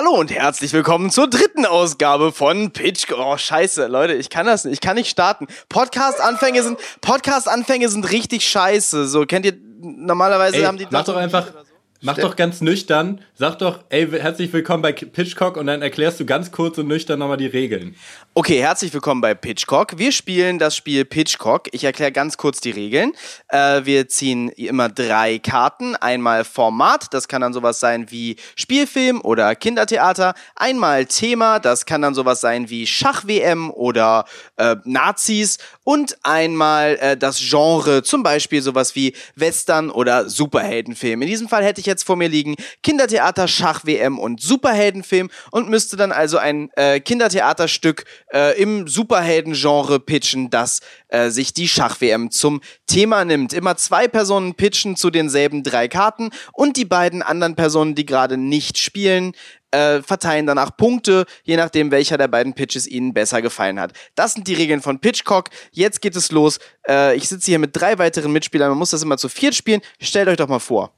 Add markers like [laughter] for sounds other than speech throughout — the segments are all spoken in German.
Hallo und herzlich willkommen zur dritten Ausgabe von Pitch. Oh, scheiße, Leute, ich kann das nicht. Ich kann nicht starten. Podcast-Anfänge sind, Podcast-Anfänge sind richtig scheiße. So, kennt ihr, normalerweise Ey, haben die... mach doch einfach, Mach doch ganz nüchtern, sag doch, ey, herzlich willkommen bei Pitchcock und dann erklärst du ganz kurz und nüchtern nochmal die Regeln. Okay, herzlich willkommen bei Pitchcock. Wir spielen das Spiel Pitchcock. Ich erkläre ganz kurz die Regeln. Äh, wir ziehen immer drei Karten. Einmal Format, das kann dann sowas sein wie Spielfilm oder Kindertheater. Einmal Thema, das kann dann sowas sein wie Schach-WM oder äh, Nazis. Und einmal äh, das Genre, zum Beispiel sowas wie Western oder Superheldenfilm. In diesem Fall hätte ich jetzt vor mir liegen Kindertheater, Schach-WM und Superheldenfilm und müsste dann also ein äh, Kindertheaterstück äh, im Superhelden-Genre pitchen, das äh, sich die Schach-WM zum Thema nimmt. Immer zwei Personen pitchen zu denselben drei Karten und die beiden anderen Personen, die gerade nicht spielen, äh, verteilen danach Punkte, je nachdem, welcher der beiden Pitches ihnen besser gefallen hat. Das sind die Regeln von Pitchcock. Jetzt geht es los. Äh, ich sitze hier mit drei weiteren Mitspielern. Man muss das immer zu viert spielen. Stellt euch doch mal vor.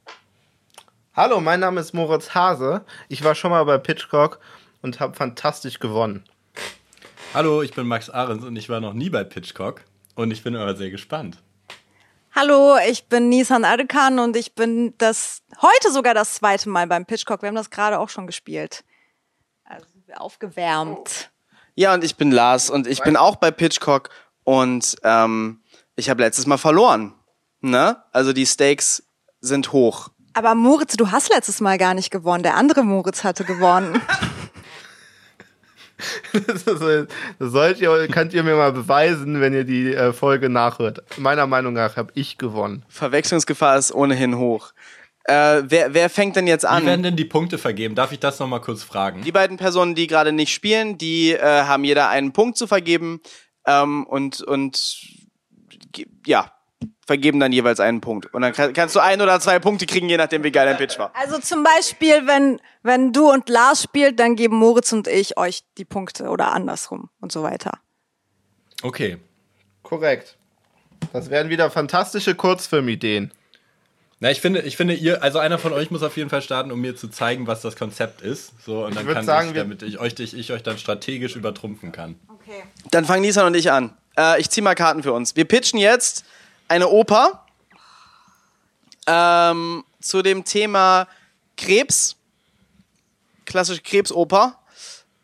Hallo, mein Name ist Moritz Hase. Ich war schon mal bei Pitchcock und habe fantastisch gewonnen. Hallo, ich bin Max Ahrens und ich war noch nie bei Pitchcock und ich bin aber sehr gespannt. Hallo, ich bin Nisan Arkan und ich bin das heute sogar das zweite Mal beim Pitchcock. Wir haben das gerade auch schon gespielt. Also aufgewärmt. Ja, und ich bin Lars und ich bin auch bei Pitchcock und ähm, ich habe letztes Mal verloren. Ne? Also die Stakes sind hoch. Aber Moritz, du hast letztes Mal gar nicht gewonnen. Der andere Moritz hatte gewonnen. [laughs] das, sollt ihr, könnt ihr mir mal beweisen, wenn ihr die äh, Folge nachhört. Meiner Meinung nach habe ich gewonnen. Verwechslungsgefahr ist ohnehin hoch. Äh, wer, wer fängt denn jetzt an? Wie werden denn die Punkte vergeben? Darf ich das nochmal kurz fragen? Die beiden Personen, die gerade nicht spielen, die äh, haben jeder einen Punkt zu vergeben ähm, und, und ja, vergeben dann jeweils einen Punkt. Und dann kannst du ein oder zwei Punkte kriegen, je nachdem, wie geil dein Pitch war. Also zum Beispiel, wenn, wenn du und Lars spielt, dann geben Moritz und ich euch die Punkte oder andersrum und so weiter. Okay. Korrekt. Das wären wieder fantastische Kurzfilmideen. Na, ich finde, ich finde, ihr, also einer von euch muss auf jeden Fall starten, um mir zu zeigen, was das Konzept ist. So, und dann kann sagen, ich, damit ich euch, ich, ich euch dann strategisch übertrumpfen kann. Okay. Dann fangen Nisan und ich an. Äh, ich ziehe mal Karten für uns. Wir pitchen jetzt eine Oper ähm, zu dem Thema Krebs, klassische Krebsoper,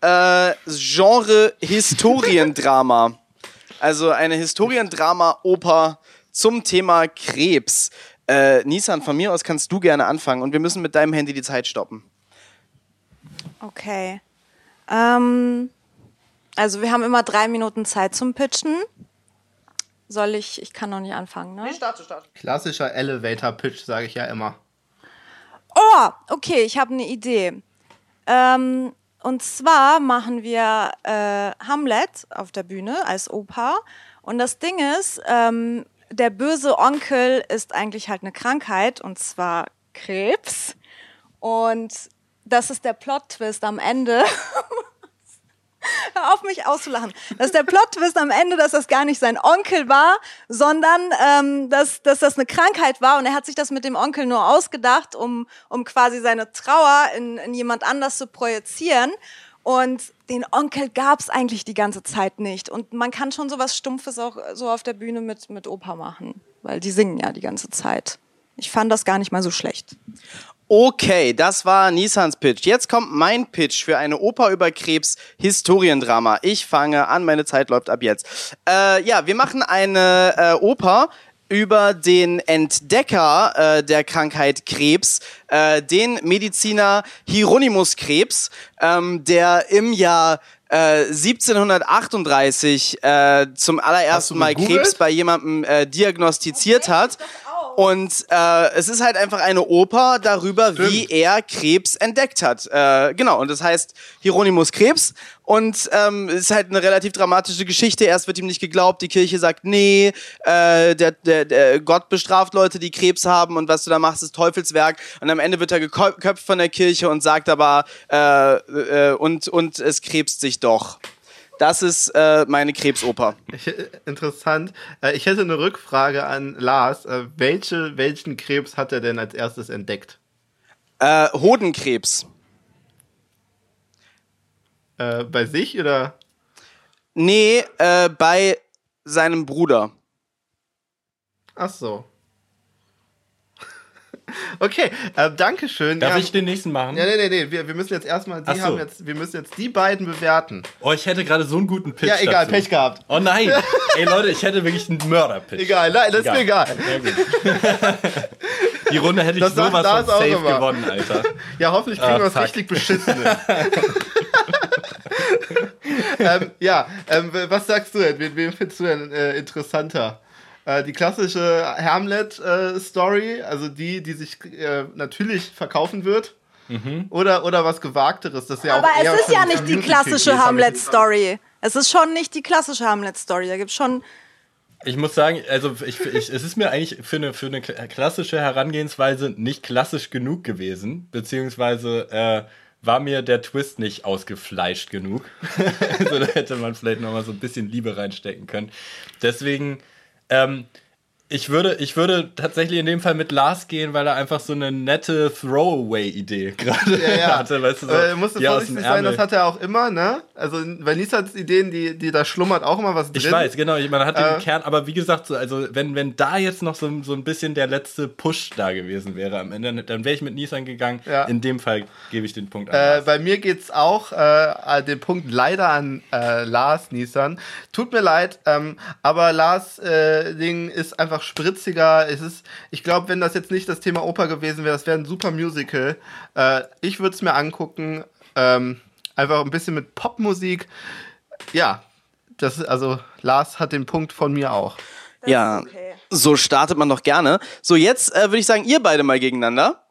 äh, Genre Historiendrama. [laughs] also eine Historiendrama-Oper zum Thema Krebs. Äh, Nissan, von mir aus kannst du gerne anfangen und wir müssen mit deinem Handy die Zeit stoppen. Okay. Ähm, also wir haben immer drei Minuten Zeit zum Pitchen. Soll ich, ich kann noch nicht anfangen, ne? Nee, starte, starte. Klassischer Elevator-Pitch, sage ich ja immer. Oh, okay, ich habe eine Idee. Ähm, und zwar machen wir äh, Hamlet auf der Bühne als Oper. Und das Ding ist, ähm, der böse Onkel ist eigentlich halt eine Krankheit, und zwar Krebs. Und das ist der Plot-Twist am Ende. [laughs] [laughs] Hör auf mich auszulachen. Das ist der Plot-Twist am Ende, dass das gar nicht sein Onkel war, sondern ähm, dass, dass das eine Krankheit war und er hat sich das mit dem Onkel nur ausgedacht, um, um quasi seine Trauer in, in jemand anders zu projizieren. Und den Onkel gab's eigentlich die ganze Zeit nicht. Und man kann schon sowas Stumpfes auch so auf der Bühne mit, mit Opa machen, weil die singen ja die ganze Zeit. Ich fand das gar nicht mal so schlecht. Okay, das war Nissans Pitch. Jetzt kommt mein Pitch für eine Oper über Krebs Historiendrama. Ich fange an, meine Zeit läuft ab jetzt. Äh, ja, wir machen eine äh, Oper über den Entdecker äh, der Krankheit Krebs, äh, den Mediziner Hieronymus Krebs, ähm, der im Jahr 1738 äh, äh, zum allerersten Mal Krebs bei jemandem äh, diagnostiziert hat. Und äh, es ist halt einfach eine Oper darüber, Stimmt. wie er Krebs entdeckt hat. Äh, genau, und das heißt Hieronymus Krebs. Und ähm, es ist halt eine relativ dramatische Geschichte. Erst wird ihm nicht geglaubt, die Kirche sagt, nee, äh, der, der, der Gott bestraft Leute, die Krebs haben und was du da machst, ist Teufelswerk. Und am Ende wird er geköpft von der Kirche und sagt aber, äh, äh, und, und es krebst sich doch. Das ist äh, meine Krebsoper. Ich, äh, interessant. Äh, ich hätte eine Rückfrage an Lars. Äh, welche, welchen Krebs hat er denn als erstes entdeckt? Äh, Hodenkrebs. Äh, bei sich oder? Nee, bei seinem Bruder. Ach so. Okay, äh, danke schön. Darf ja, ich den nächsten machen? Ja, nee, nee, nee. Wir, wir müssen jetzt erstmal, die so. haben jetzt, wir müssen jetzt die beiden bewerten. Oh, ich hätte gerade so einen guten Pitch. Ja, egal, dazu. Pech gehabt. Oh nein. [laughs] Ey Leute, ich hätte wirklich einen Mörder-Pitch. Egal, nein, das egal. ist mir egal. die Runde hätte ich das sowas von safe gewonnen, Alter. Ja, hoffentlich kriegen ah, wir was richtig Beschissenes. [laughs] [laughs] ähm, ja, ähm, was sagst du denn? Wen, wen findest du denn äh, interessanter? Äh, die klassische Hamlet-Story, äh, also die, die sich äh, natürlich verkaufen wird. Mhm. Oder, oder was Gewagteres. Das ja Aber es ist ja nicht die klassische Hamlet-Story. Es ist schon nicht die klassische Hamlet-Story. Da gibt es schon. Ich muss sagen, also ich, ich, es ist mir eigentlich für eine, für eine klassische Herangehensweise nicht klassisch genug gewesen, beziehungsweise äh, war mir der Twist nicht ausgefleischt genug. [laughs] also da hätte man vielleicht noch mal so ein bisschen Liebe reinstecken können. Deswegen ähm, ich würde, ich würde tatsächlich in dem Fall mit Lars gehen, weil er einfach so eine nette Throwaway-Idee [laughs] gerade ja, ja. hatte. Weißt du, so, äh, musste vorsichtig sein, das hat er auch immer, ne? Also bei Nisans Ideen, die, die da schlummert auch immer was drin. Ich weiß, genau, man hat äh, den Kern, aber wie gesagt, so, also wenn, wenn da jetzt noch so, so ein bisschen der letzte Push da gewesen wäre am Ende, dann wäre ich mit Nissan gegangen. Ja. In dem Fall gebe ich den Punkt an äh. Bei mir geht es auch äh, den Punkt leider an äh, Lars Nissan. Tut mir leid, ähm, aber Lars äh, Ding ist einfach einfach spritziger. Es ist, ich glaube, wenn das jetzt nicht das Thema Oper gewesen wäre, das wäre ein super Musical. Äh, ich würde es mir angucken. Ähm, einfach ein bisschen mit Popmusik. Ja, das also Lars hat den Punkt von mir auch. Das ja, okay. so startet man doch gerne. So, jetzt äh, würde ich sagen, ihr beide mal gegeneinander.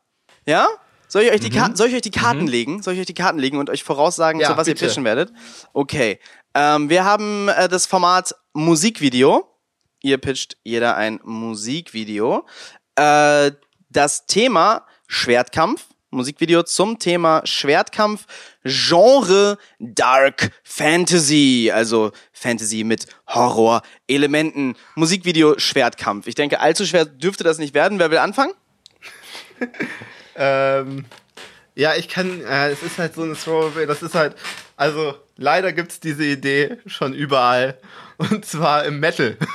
Ja? Soll ich euch die, mhm. Karten, soll ich euch die Karten mhm. legen? Soll ich euch die Karten legen und euch voraussagen, ja, zu was bitte. ihr pitchen werdet? Okay. Ähm, wir haben äh, das Format Musikvideo. Ihr pitcht jeder ein Musikvideo. Äh, das Thema Schwertkampf. Musikvideo zum Thema Schwertkampf, Genre Dark Fantasy, also Fantasy mit Horror-Elementen. Musikvideo Schwertkampf. Ich denke, allzu schwer dürfte das nicht werden. Wer will anfangen? [laughs] ähm, ja, ich kann, äh, es ist halt so eine Throwaway, das ist halt, also leider gibt es diese Idee schon überall. Und zwar im Metal. [laughs]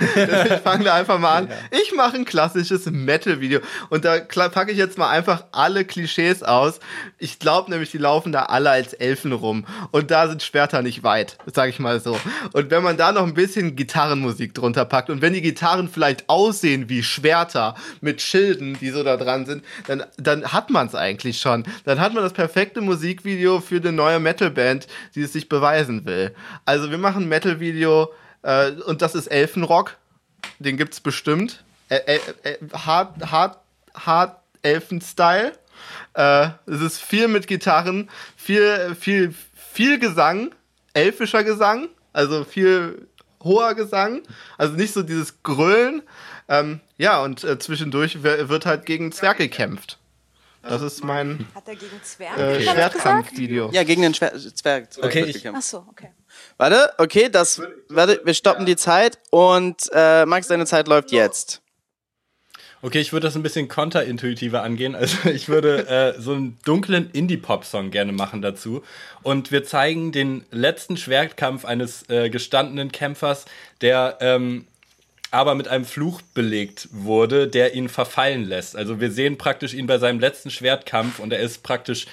Deswegen fangen wir einfach mal an. Ich mache ein klassisches Metal-Video. Und da packe ich jetzt mal einfach alle Klischees aus. Ich glaube nämlich, die laufen da alle als Elfen rum. Und da sind Schwerter nicht weit, sage ich mal so. Und wenn man da noch ein bisschen Gitarrenmusik drunter packt und wenn die Gitarren vielleicht aussehen wie Schwerter mit Schilden, die so da dran sind, dann, dann hat man es eigentlich schon. Dann hat man das perfekte Musikvideo für eine neue Metal-Band, die es sich beweisen will. Also wir machen ein Metal-Video äh, und das ist Elfenrock. Den gibt's bestimmt. Äh, äh, äh, hard, hard, hard Elfen-Style. Äh, es ist viel mit Gitarren, viel, viel, viel Gesang, elfischer Gesang, also viel hoher Gesang, also nicht so dieses Grölen. Ähm, ja, und äh, zwischendurch wird halt gegen Zwerge gekämpft. Das ist mein Hat er gegen Zwerge äh, Schwertkampfvideo. Ja, gegen den Schwer Zwerg. Zwerg okay, ich, Achso, okay. Warte, okay, das. Warte, wir stoppen die Zeit und äh, Max, deine Zeit läuft jetzt. Okay, ich würde das ein bisschen konterintuitiver angehen. [laughs] Also ich würde äh, so einen dunklen Indie-Pop-Song gerne machen dazu. Und wir zeigen den letzten Schwertkampf eines äh, gestandenen Kämpfers, der ähm, aber mit einem Fluch belegt wurde, der ihn verfallen lässt. Also wir sehen praktisch ihn bei seinem letzten Schwertkampf und er ist praktisch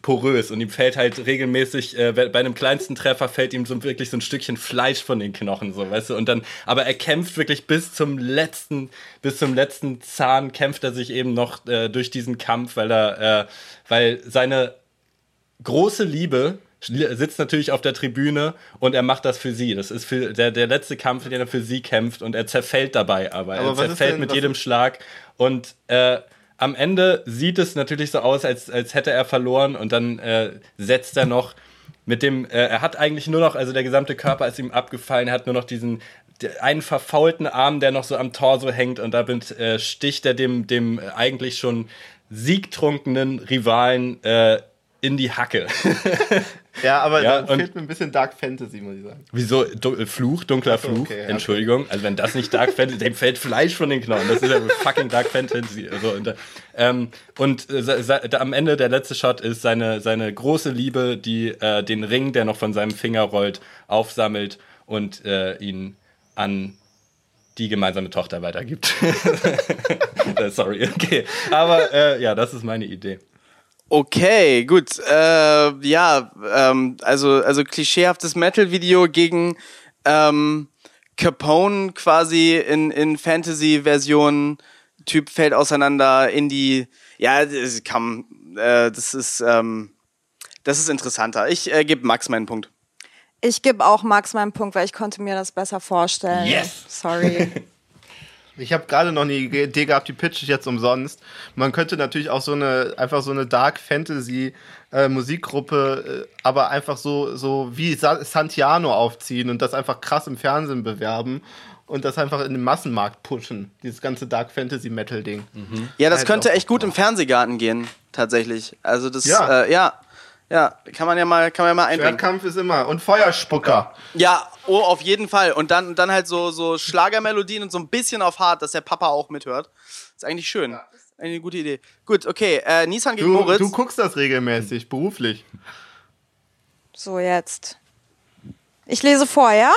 porös und ihm fällt halt regelmäßig, äh, bei einem kleinsten Treffer fällt ihm so wirklich so ein Stückchen Fleisch von den Knochen, so, weißt du, und dann, aber er kämpft wirklich bis zum letzten, bis zum letzten Zahn kämpft er sich eben noch äh, durch diesen Kampf, weil er, äh, weil seine große Liebe sitzt natürlich auf der Tribüne und er macht das für sie. Das ist für der, der letzte Kampf, den er für sie kämpft und er zerfällt dabei aber. aber er zerfällt denn, mit jedem Schlag und äh, am Ende sieht es natürlich so aus, als, als hätte er verloren und dann äh, setzt er noch mit dem, äh, er hat eigentlich nur noch, also der gesamte Körper ist ihm abgefallen, er hat nur noch diesen einen verfaulten Arm, der noch so am Torso hängt und damit äh, sticht er dem, dem eigentlich schon siegtrunkenen Rivalen äh, in die Hacke. [laughs] [laughs] Ja, aber Ja, da fehlt mir ein bisschen Dark Fantasy, muss ich sagen. Wieso? Du, Fluch, dunkler Fluch. okay. Entschuldigung. Also wenn das nicht Dark Fantasy, [laughs] dem fällt Fleisch von den Knochen. Das ist ja fucking Dark Fantasy. Also, und äh, ähm, und äh, am Ende der letzte Shot ist seine, seine große Liebe, die äh, den Ring, der noch von seinem Finger rollt, aufsammelt und äh, ihn an die gemeinsame Tochter weitergibt. [laughs] Äh, Sorry, okay. Aber äh, ja, das ist meine Idee. Okay, gut. Äh, ja, ähm, also, also klischeehaftes Metal-Video gegen ähm, Capone quasi in, in Fantasy-Version. Typ fällt auseinander in die. Ja, das kam. Äh, das ist. Ähm, das ist interessanter. Ich äh, gebe Max meinen Punkt. Ich gebe auch Max meinen Punkt, weil ich konnte mir das besser vorstellen. Yes. Sorry. [laughs] Ich habe gerade noch eine Idee gehabt, die pitch ich jetzt umsonst. Man könnte natürlich auch so eine, einfach so eine Dark Fantasy äh, Musikgruppe, äh, aber einfach so, so wie Sa Santiano aufziehen und das einfach krass im Fernsehen bewerben und das einfach in den Massenmarkt pushen. Dieses ganze Dark Fantasy Metal Ding. Ja, das könnte echt gut im Fernsehgarten gehen, tatsächlich. Also das, Ja. äh, ja, ja, kann man ja mal, kann man ja mal einbringen. Schwertkampf ist immer. Und Feuerspucker. Ja, oh, auf jeden Fall. Und dann, dann halt so, so Schlagermelodien und so ein bisschen auf hart, dass der Papa auch mithört. Ist eigentlich schön. Eine gute Idee. Gut, okay. Äh, Nissan gegen Du, Moritz. du guckst das regelmäßig, beruflich. so, jetzt. Ich lese vor, ja?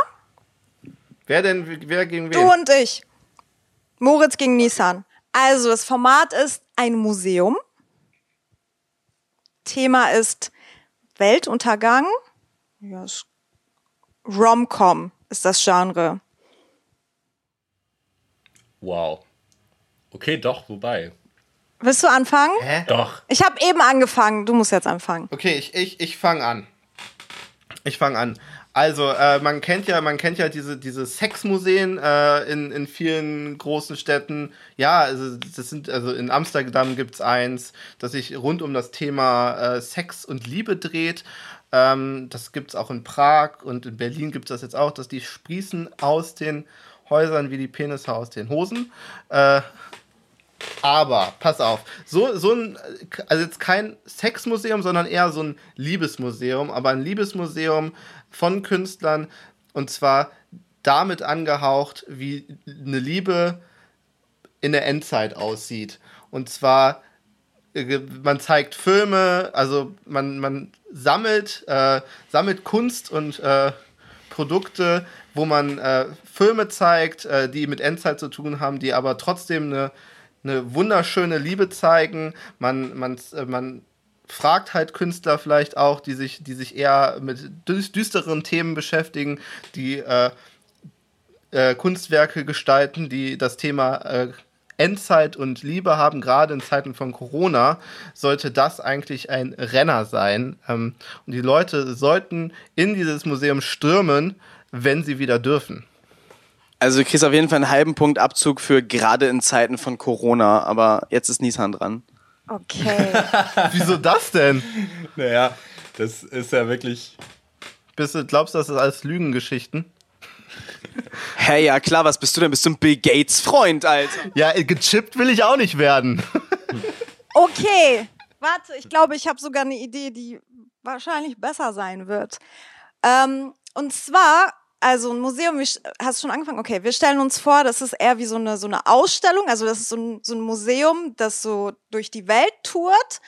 Wer denn, wer gegen Du wen? und ich. Moritz gegen Nissan. Also, das Format ist ein Museum. Thema ist Weltuntergang. Ja, Rom-Com ist das Genre. Wow. Okay, doch, wobei. Willst du anfangen? Hä? Doch. Ich habe eben angefangen. Du musst jetzt anfangen. Okay, ich, ich, ich fange an. Ich fange an. Also, äh, man kennt ja, man kennt ja diese, diese Sexmuseen äh, in, in vielen großen Städten. Ja, also das sind, also in Amsterdam gibt's eins, das sich rund um das Thema äh, Sex und Liebe dreht. Ähm, das gibt's auch in Prag und in Berlin gibt's das jetzt auch, dass die sprießen aus den Häusern wie die Penisse aus den Hosen. Äh, aber, pass auf, so, so ein, also jetzt kein Sexmuseum, sondern eher so ein Liebesmuseum, aber ein Liebesmuseum von Künstlern und zwar damit angehaucht, wie eine Liebe in der Endzeit aussieht. Und zwar, äh, man zeigt Filme, also man, man sammelt, äh, sammelt Kunst und äh, Produkte, wo man äh, Filme zeigt, äh, die mit Endzeit zu tun haben, die aber trotzdem eine, eine wunderschöne Liebe zeigen. Man, man, äh, man fragt halt Künstler vielleicht auch, die sich, die sich eher mit dü- düsteren Themen beschäftigen, die äh, äh, Kunstwerke gestalten, die das Thema äh, Endzeit und Liebe haben, gerade in Zeiten von Corona, sollte das eigentlich ein Renner sein. Ähm, und die Leute sollten in dieses Museum stürmen, wenn sie wieder dürfen. Also du kriegst auf jeden Fall einen halben Punkt Abzug für gerade in Zeiten von Corona, aber jetzt ist Nissan dran. Okay. [laughs] Wieso das denn? Naja, das ist ja wirklich. Bist du, glaubst du, das ist alles Lügengeschichten? Hey, ja klar, was bist du denn? Bist du ein Bill Gates Freund, Alter? Ja, gechippt will ich auch nicht werden. Okay. Warte, ich glaube, ich habe sogar eine Idee, die wahrscheinlich besser sein wird. Ähm, und zwar, also ein Museum, st- hast schon angefangen? Okay, wir stellen uns vor, das ist eher wie so eine, so eine Ausstellung, also das ist so ein, so ein Museum, das so durch die Welt tourt.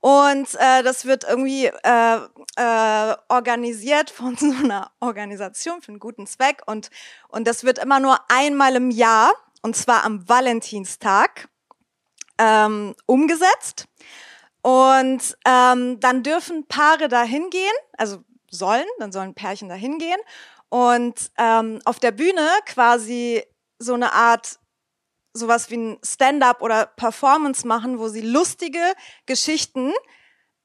Und äh, das wird irgendwie äh, äh, organisiert von [laughs] so einer Organisation für einen guten Zweck. Und, und das wird immer nur einmal im Jahr, und zwar am Valentinstag, ähm, umgesetzt. Und ähm, dann dürfen Paare da hingehen, also sollen, dann sollen Pärchen da hingehen und ähm, auf der Bühne quasi so eine Art sowas wie ein Stand-up oder Performance machen, wo sie lustige Geschichten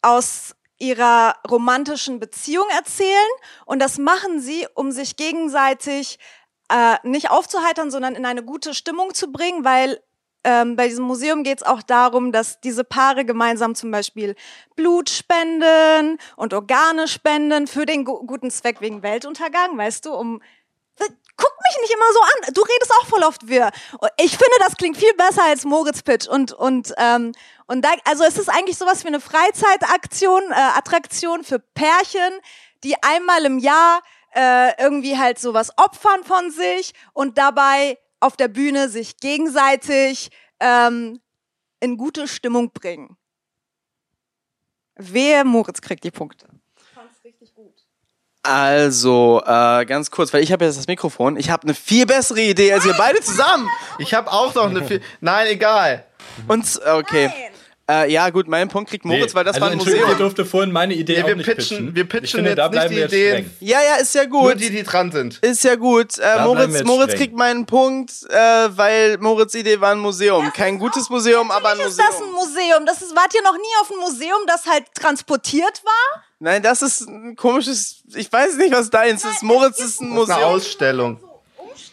aus ihrer romantischen Beziehung erzählen. Und das machen sie, um sich gegenseitig äh, nicht aufzuheitern, sondern in eine gute Stimmung zu bringen, weil ähm, bei diesem Museum geht es auch darum, dass diese Paare gemeinsam zum Beispiel Blut spenden und Organe spenden für den gu guten Zweck wegen Weltuntergang, weißt du, um Guck mich nicht immer so an. Du redest auch voll oft wir. Ich finde, das klingt viel besser als Moritz Pitch. Und, und, ähm, Und da, also es ist eigentlich sowas wie eine Freizeitaktion, äh, Attraktion für Pärchen, die einmal im Jahr äh, irgendwie halt sowas opfern von sich und dabei auf der Bühne sich gegenseitig ähm, in gute Stimmung bringen. Wehe, Moritz kriegt die Punkte. Also, äh, ganz kurz, weil ich habe jetzt das Mikrofon. Ich habe eine viel bessere Idee als ihr beide zusammen. Ich habe auch noch eine. Viel Nein, egal. Und, okay. Äh, ja, gut, mein Punkt kriegt Moritz, weil das also war ein Museum. Ich durfte vorhin meine Idee Ja, auch wir nicht pitchen- pitchen. wir pitchen ich finde, jetzt da nicht bleiben die wir Ideen. streng. Ja, ja, ist ja Nur gut. die, die dran sind. Ist ja gut. Äh, Moritz, Moritz streng. kriegt meinen Punkt, äh, weil Moritz Idee war ein Museum. Kein gutes Museum, aber ein Natürlich ist Museum. das ein Museum. Das ist, wart ihr noch nie auf einem Museum, das halt transportiert war? Nein, das ist ein komisches. Ich weiß nicht, was deins ist. Moritz ist ein Das ist eine Museum. Ausstellung.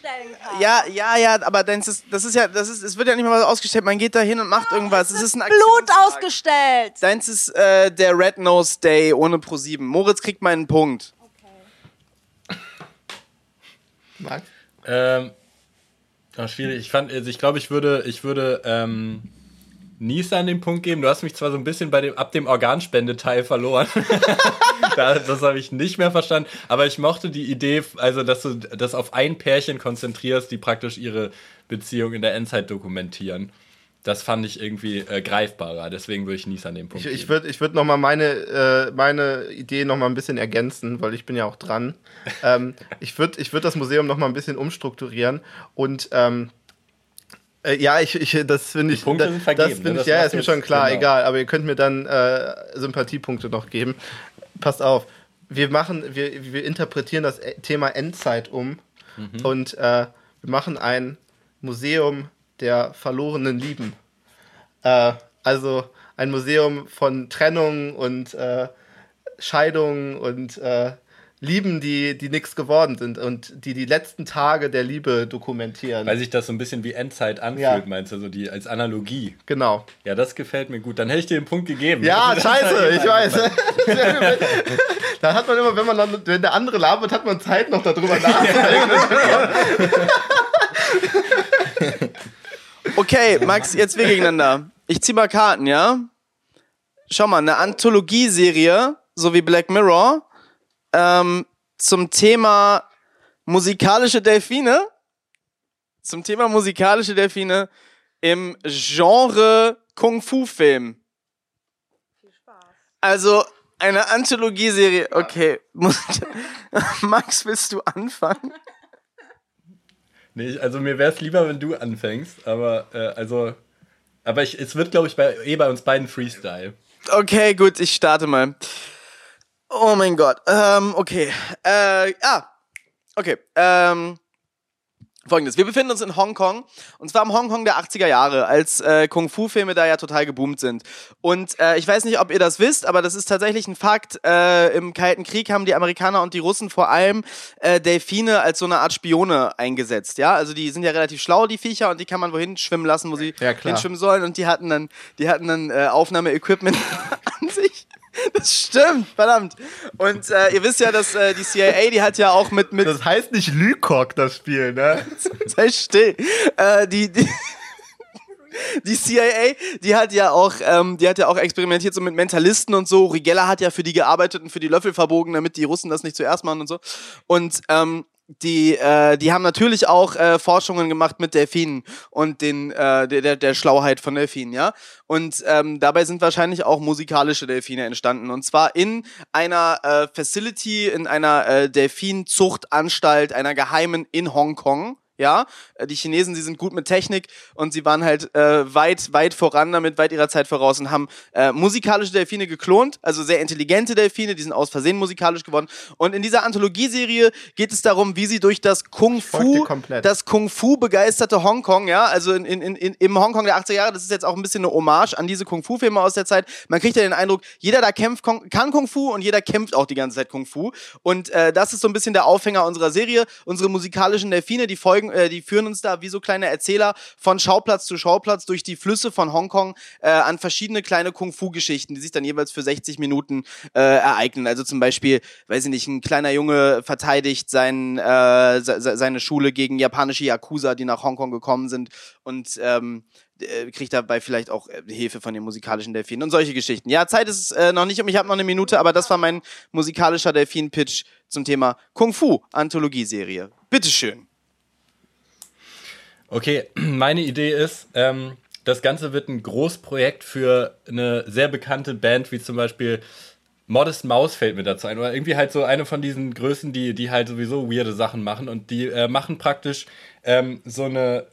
Umstellen kann. Ja, ja, ja, aber deins ist, das ist ja, das ist, es wird ja nicht mal was ausgestellt. Man geht da hin und macht irgendwas. Es ist ein Blut ausgestellt. Deins ist äh, der Red Nose Day ohne Pro 7. Moritz kriegt meinen Punkt. Max? Ähm, oh, schwierig. Ich fand, also ich glaube, ich würde, ich würde ähm, Nisa an den Punkt geben. Du hast mich zwar so ein bisschen bei dem, ab dem Organspendeteil verloren. [laughs] da, das habe ich nicht mehr verstanden. Aber ich mochte die Idee, also dass du das auf ein Pärchen konzentrierst, die praktisch ihre Beziehung in der Endzeit dokumentieren. Das fand ich irgendwie äh, greifbarer. Deswegen würde ich Nisa an den Punkt Ich, ich geben. würde ich würd nochmal meine, äh, meine Idee nochmal ein bisschen ergänzen, weil ich bin ja auch dran. ähm, ich würde ich würd das Museum nochmal ein bisschen umstrukturieren und ähm, äh, ja, ich, ich das finde ich. Punkte da- sind vergeben, Das ne? finde ich, Das ja, ist mir schon klar, genau. egal, aber ihr könnt mir dann äh, Sympathiepunkte noch geben. Passt auf, wir machen, wir, wir interpretieren das E- Thema Endzeit um Mhm. und äh, wir machen ein Museum der verlorenen Lieben. Äh, also ein Museum von Trennung und äh, Scheidung und äh, Lieben, die, die nichts geworden sind und die die letzten Tage der Liebe dokumentieren. Weil sich das so ein bisschen wie Endzeit anfühlt, Ja. meinst du, so die als Analogie. genau. Ja, das gefällt mir gut. Dann hätte ich dir den Punkt gegeben. Ja, ist scheiße, halt ich weiß. [laughs] da hat man immer, wenn man dann, wenn der andere labert, hat man Zeit noch darüber [laughs] nachzudenken. Okay, Max, jetzt wir gegeneinander. Ich zieh mal Karten, ja? Schau mal, eine Anthologieserie, so wie Black Mirror, ähm, zum Thema musikalische Delfine. Zum Thema musikalische Delfine im Genre Kung-Fu-Film. Also eine Anthologieserie. Okay, [laughs] Max, willst du anfangen? [laughs] Nee, also mir wäre es lieber, wenn du anfängst, aber äh, also. Aber ich, es wird, glaube ich, bei, eh bei uns beiden Freestyle. Okay, gut, ich starte mal. Oh mein Gott. Ähm, okay. Äh, ah. Okay. Ähm. Folgendes, wir befinden uns in Hongkong und zwar im Hongkong der 80er Jahre, als äh, Kung-Fu-Filme da ja total geboomt sind. Und äh, ich weiß nicht, ob ihr das wisst, aber das ist tatsächlich ein Fakt. Äh, Im Kalten Krieg haben die Amerikaner und die Russen vor allem äh, Delfine als so eine Art Spione eingesetzt. Ja, also die sind ja relativ schlau, die Viecher, und die kann man wohin schwimmen lassen, wo sie Ja, hinschwimmen sollen. Und die hatten dann, die hatten dann äh, Aufnahmeequipment [laughs] an sich. [laughs] Das stimmt, verdammt. Und äh, ihr wisst ja, dass äh, die CIA, die hat ja auch mit mit Das heißt nicht Lykok, das Spiel, ne? [laughs] sei still. Äh, die, die, [laughs] die CIA, die hat ja auch, ähm, die hat ja auch experimentiert so mit Mentalisten und so. Rigella hat ja für die gearbeitet und für die Löffel verbogen, damit die Russen das nicht zuerst machen und so. Und ähm, die, äh, die haben natürlich auch äh, Forschungen gemacht mit Delfinen und den, äh, der, der, Schlauheit von Delfinen, ja. Und ähm, dabei sind wahrscheinlich auch musikalische Delfine entstanden. Und zwar in einer äh, Facility, in einer äh, Delfinzuchtanstalt, einer geheimen in Hongkong. Ja, Äh, die Chinesen, sie sind gut mit Technik und sie waren halt äh, weit, weit voran damit, weit ihrer Zeit voraus und haben äh, musikalische Delfine geklont, also sehr intelligente Delfine, die sind aus Versehen musikalisch geworden. Und in dieser Anthologieserie geht es darum, wie sie durch das Kung Fu, das Kung Fu begeisterte Hongkong, ja, also in, in, in, im Hongkong der 80er Jahre, das ist jetzt auch ein bisschen eine Hommage an diese Kung Fu Filme aus der Zeit. Man kriegt ja den Eindruck, jeder da kämpft, kann Kung Fu und jeder kämpft auch die ganze Zeit Kung Fu. Und äh, das ist so ein bisschen der Aufhänger unserer Serie. Unsere musikalischen Delfine, die folgen zeigen, äh, die führen uns da wie so kleine Erzähler von Schauplatz zu Schauplatz durch die Flüsse von Hongkong äh, an verschiedene kleine Kung-Fu-Geschichten, die sich dann jeweils für 60 Minuten äh, ereignen. Also zum Beispiel, weiß ich nicht, ein kleiner Junge verteidigt sein, äh, se seine Schule gegen japanische Yakuza, die nach Hongkong gekommen sind und ähm, äh, kriegt dabei vielleicht auch äh, Hilfe von den musikalischen Delfinen und solche Geschichten. Ja, Zeit ist äh, noch nicht um, ich habe noch eine Minute, aber das war mein musikalischer Delfin-Pitch zum Thema Kung Fu Anthologieserie. Bitteschön. Okay, [clears throat] meine Idee ist, ähm, das Ganze wird ein Großprojekt für eine sehr bekannte Band, wie zum Beispiel Modest Mouse fällt mir dazu ein. Oder irgendwie halt so eine von diesen Größen, die, die halt sowieso weirde Sachen machen. Und die äh, machen praktisch ähm, so, eine,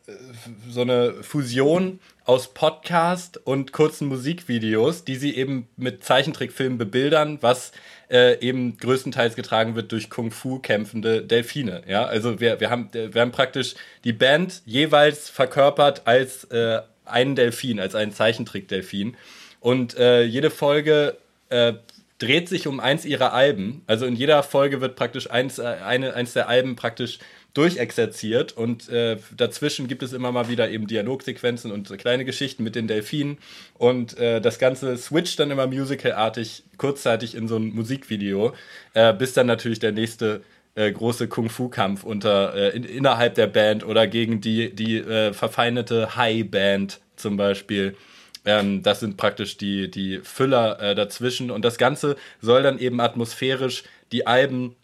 so eine Fusion aus Podcast und kurzen Musikvideos, die sie eben mit Zeichentrickfilmen bebildern, was äh, eben größtenteils getragen wird durch Kung Fu kämpfende Delfine. Ja, also wir, wir, haben, wir haben praktisch die Band jeweils verkörpert als äh, einen Delfin, als einen Zeichentrick-Delfin. Und äh, jede Folge äh, dreht sich um eins ihrer Alben. Also in jeder Folge wird praktisch eins, äh, eine, eins der Alben praktisch durchexerziert und äh, dazwischen gibt es immer mal wieder eben Dialogsequenzen und kleine Geschichten mit den Delfinen und äh, das Ganze switcht dann immer musicalartig kurzzeitig in so ein Musikvideo, äh, bis dann natürlich der nächste äh, große Kung-Fu-Kampf unter äh, in, innerhalb der Band oder gegen die, die äh, verfeindete High-Band zum Beispiel. Ähm, das sind praktisch die, die Füller dazwischen. Und das Ganze soll dann eben atmosphärisch die Alben